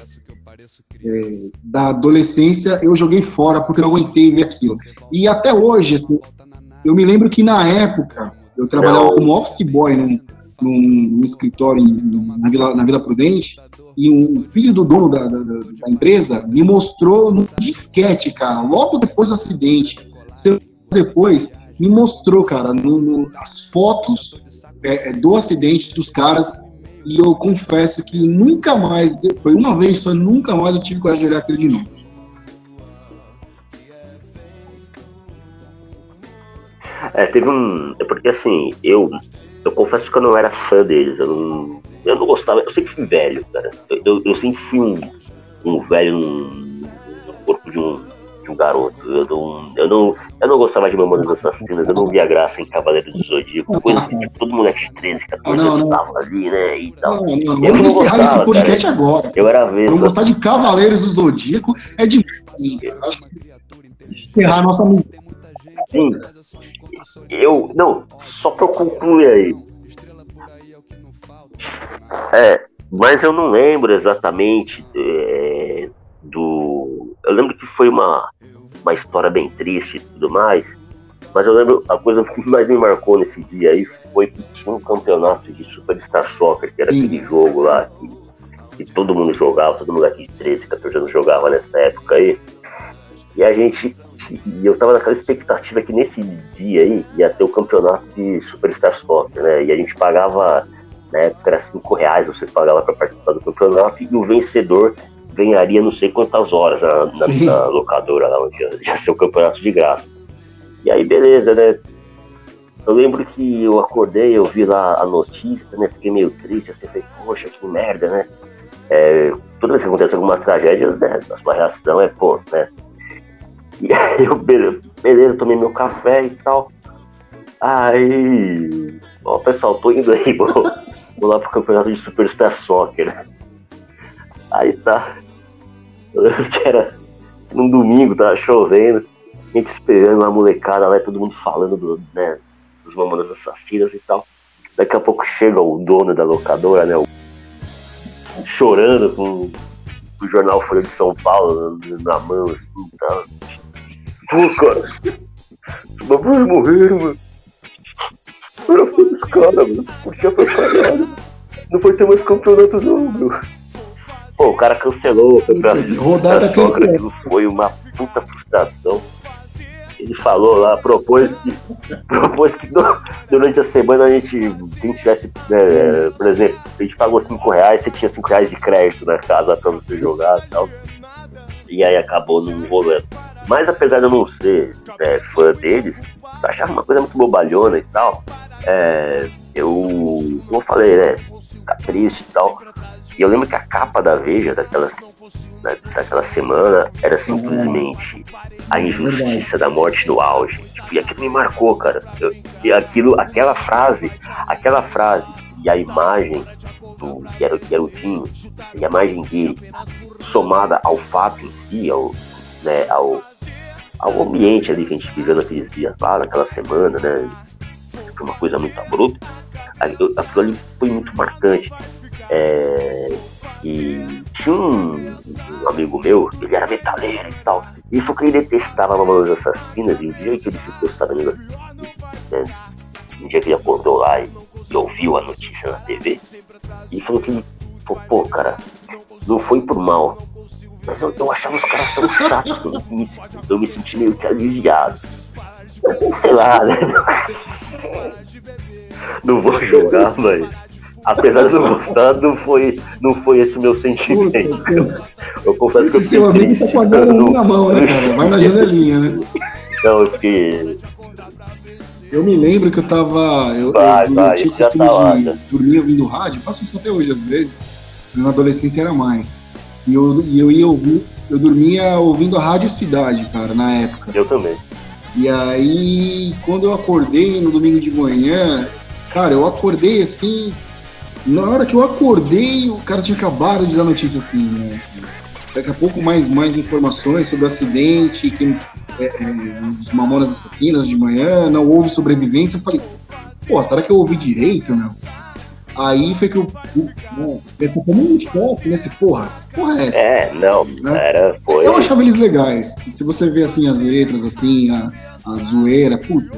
é, da adolescência, eu joguei fora porque não aguentei ver aquilo. E até hoje, assim, eu me lembro que na época eu trabalhava não. como office boy num, num, escritório na, Vila, na Vila Prudente, e o filho do dono da, da, da, empresa me mostrou no disquete, cara, logo depois do acidente, depois, me mostrou, cara, no, no, as fotos é, é, do acidente dos caras e eu confesso que nunca mais, foi uma vez só, nunca mais eu tive coragem de olhar aquilo de novo. É, teve um. É porque assim, eu, eu confesso que eu não era fã deles. Eu não, eu não gostava. Eu sempre fui velho, cara. Eu, eu, eu sempre fui um, um velho no, corpo de um, de um garoto. Eu não, eu, não, eu não gostava de Mamonas Assassinas, eu não via graça em Cavaleiros do Zodíaco, coisa que tipo, todo moleque de 13, 14 anos estava ali, né? E tal. Não, não, eu vamos encerrar esse podcast cara. agora. Eu era vez. Não gostar de Cavaleiros do Zodíaco é de. Acho que encerrar a nossa Sim. Eu. Não, só pra eu concluir aí. É, mas eu não lembro exatamente é, do. Eu lembro que foi uma, uma história bem triste e tudo mais. Mas eu lembro, a coisa que mais me marcou nesse dia aí foi que tinha um campeonato de Superstar Soccer, que era Sim. aquele jogo lá que, que, todo mundo jogava, todo mundo aqui de 13, 14 anos jogava nessa época aí. E a gente e eu tava naquela expectativa que nesse dia aí ia ter o campeonato de Superstar Soccer, né? E a gente pagava, na época era 5 reais, você pagava para participar do campeonato, e o vencedor ganharia não sei quantas horas na, na, na locadora lá onde ia, ia ser o campeonato de graça. E aí, beleza, né? Eu lembro que eu acordei, eu vi lá a notícia, né? Fiquei meio triste, assim, falei, poxa, que merda, né? É, toda vez que acontece alguma tragédia, né, a sua reação é, pô, né? E aí eu, beleza, tomei meu café e tal. Aí, ó, pessoal, tô indo aí, vou, vou lá pro campeonato de Superstar Soccer. Aí tá. Eu lembro que era num domingo, tava chovendo, gente esperando uma molecada lá, todo mundo falando do, né, dos mamonas assassinas e tal. Daqui a pouco chega o dono da locadora, né? O, chorando com o jornal Folha de São Paulo na mão, assim, tal. Pô, cara. Os bagulhos morreram, mano. Era fã dos caras, mano. Curtia pra caralho. Não foi ter mais campeonato, não, meu. Pô, o cara cancelou o campeonato. Rodada cancelou. Foi uma puta frustração. Ele falou lá, propôs que, propôs que durante a semana a gente, quem tivesse, né, por exemplo, a gente pagou 5 reais, você tinha 5 reais de crédito na casa pra você jogar e tal. E aí acabou não rolando. Mas apesar de eu não ser é, fã deles, eu achava uma coisa muito bobalhona e tal. É, eu, como eu falei, né? Tá triste e tal. E eu lembro que a capa da Veja daquela, daquela semana era simplesmente a injustiça da morte no auge. Tipo, e aquilo me marcou, cara. Eu, e aquilo, aquela frase, aquela frase e a imagem do que era, que era o Dinho, e a imagem dele, somada ao fato em si, ao, né, ao, ao ambiente ali que a gente viveu naqueles dias lá, naquela semana, né? Foi uma coisa muito abrupta. Aquilo ali foi muito marcante. É, e tinha um, um, amigo meu, ele era metaleiro e tal. E falou que ele detestava Mamonas Assassinas. E o dia que ele ficou sabendo, né, um dia que ele acordou lá e, e ouviu a notícia na TV, ele falou que ele pô, cara, não foi por mal, mas eu, eu achava os caras tão chatos que eu me, eu me senti meio que aliviado. Sei lá, né? Não vou julgar, mas apesar de não gostar, não foi, não foi esse meu sentimento. Eu confesso que eu fiquei. Seu amigo tá fazendo um na mão, né, cara? Vai na janelinha, né? Não, eu fiquei. Eu me lembro que eu tava. Eu, vai, eu, vai, tinha costume tá de dormir ouvindo rádio, faço isso até hoje às vezes. Na adolescência era mais. E eu, e eu ia ouvir, eu dormia ouvindo a Rádio Cidade, cara, na época. Eu também. E aí, quando eu acordei no domingo de manhã, cara, eu acordei assim. Na hora que eu acordei, o cara tinha acabado de dar notícia assim, né? Daqui a pouco mais, mais informações sobre o acidente, que é, é, os mamonas assassinas de manhã, não houve sobrevivência. Eu falei, pô, será que eu ouvi direito, não? Aí foi que eu, eu essa como um choque nesse porra. Porra é essa? É, não, né? era, foi. Eu achava eles legais. Se você vê assim as letras, assim, a, a zoeira, puta.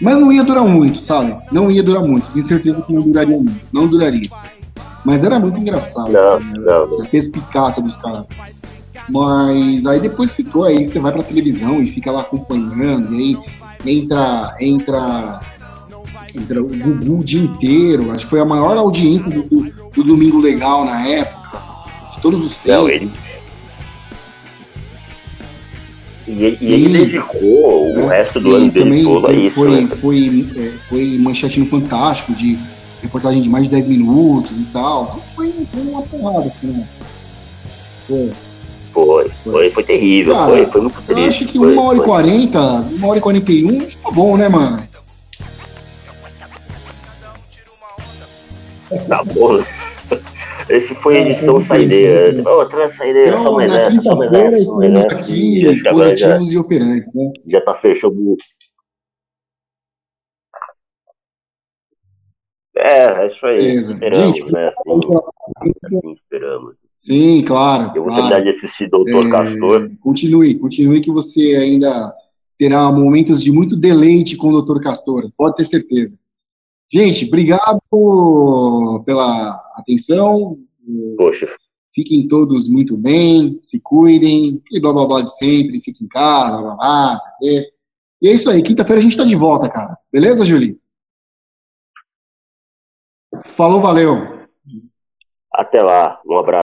Mas não ia durar muito, sabe? Não ia durar muito. Tenho certeza que não duraria muito. Não duraria. Mas era muito engraçado. Não, assim, não, essa perspicácia dos caras. Mas aí depois ficou, aí você vai pra televisão e fica lá acompanhando, e aí entra, entra o Gugu o dia inteiro. Acho que foi a maior audiência do, do Domingo Legal na época. De todos os tempos. Não, ele... E, e ele dedicou o resto do ano dele todo a isso. Foi, né? foi, é, foi manchete no Fantástico, de reportagem de mais de 10 minutos e tal. Foi, foi uma porrada, assim, né? Foi. Foi, foi, foi terrível, Cara, foi, foi muito triste. Eu acho que foi, uma hora e quarenta, uma hora e quarenta e um, tá bom, né, mano? Tá bom. Esse foi a edição é, saideira. Outra saideira, então, só mais essa, só mais essa. Estamos essa, aqui, positivos já, e operantes, né? Já tá fechando. É, é isso aí. Beleza. Esperamos, Gente, né? Assim, assim esperamos. Sim, claro. Eu vou claro. terminar de assistir Doutor é, Castor. Continue, continue que você ainda terá momentos de muito deleite com o Doutor Castor, pode ter certeza. Gente, obrigado pela atenção. Poxa. Fiquem todos muito bem, se cuidem, e blá blá blá de sempre, fiquem em casa, blá blá blá, E é isso aí, quinta-feira a gente tá de volta, cara. Beleza, Julie? Falou, valeu. Até lá, um abraço.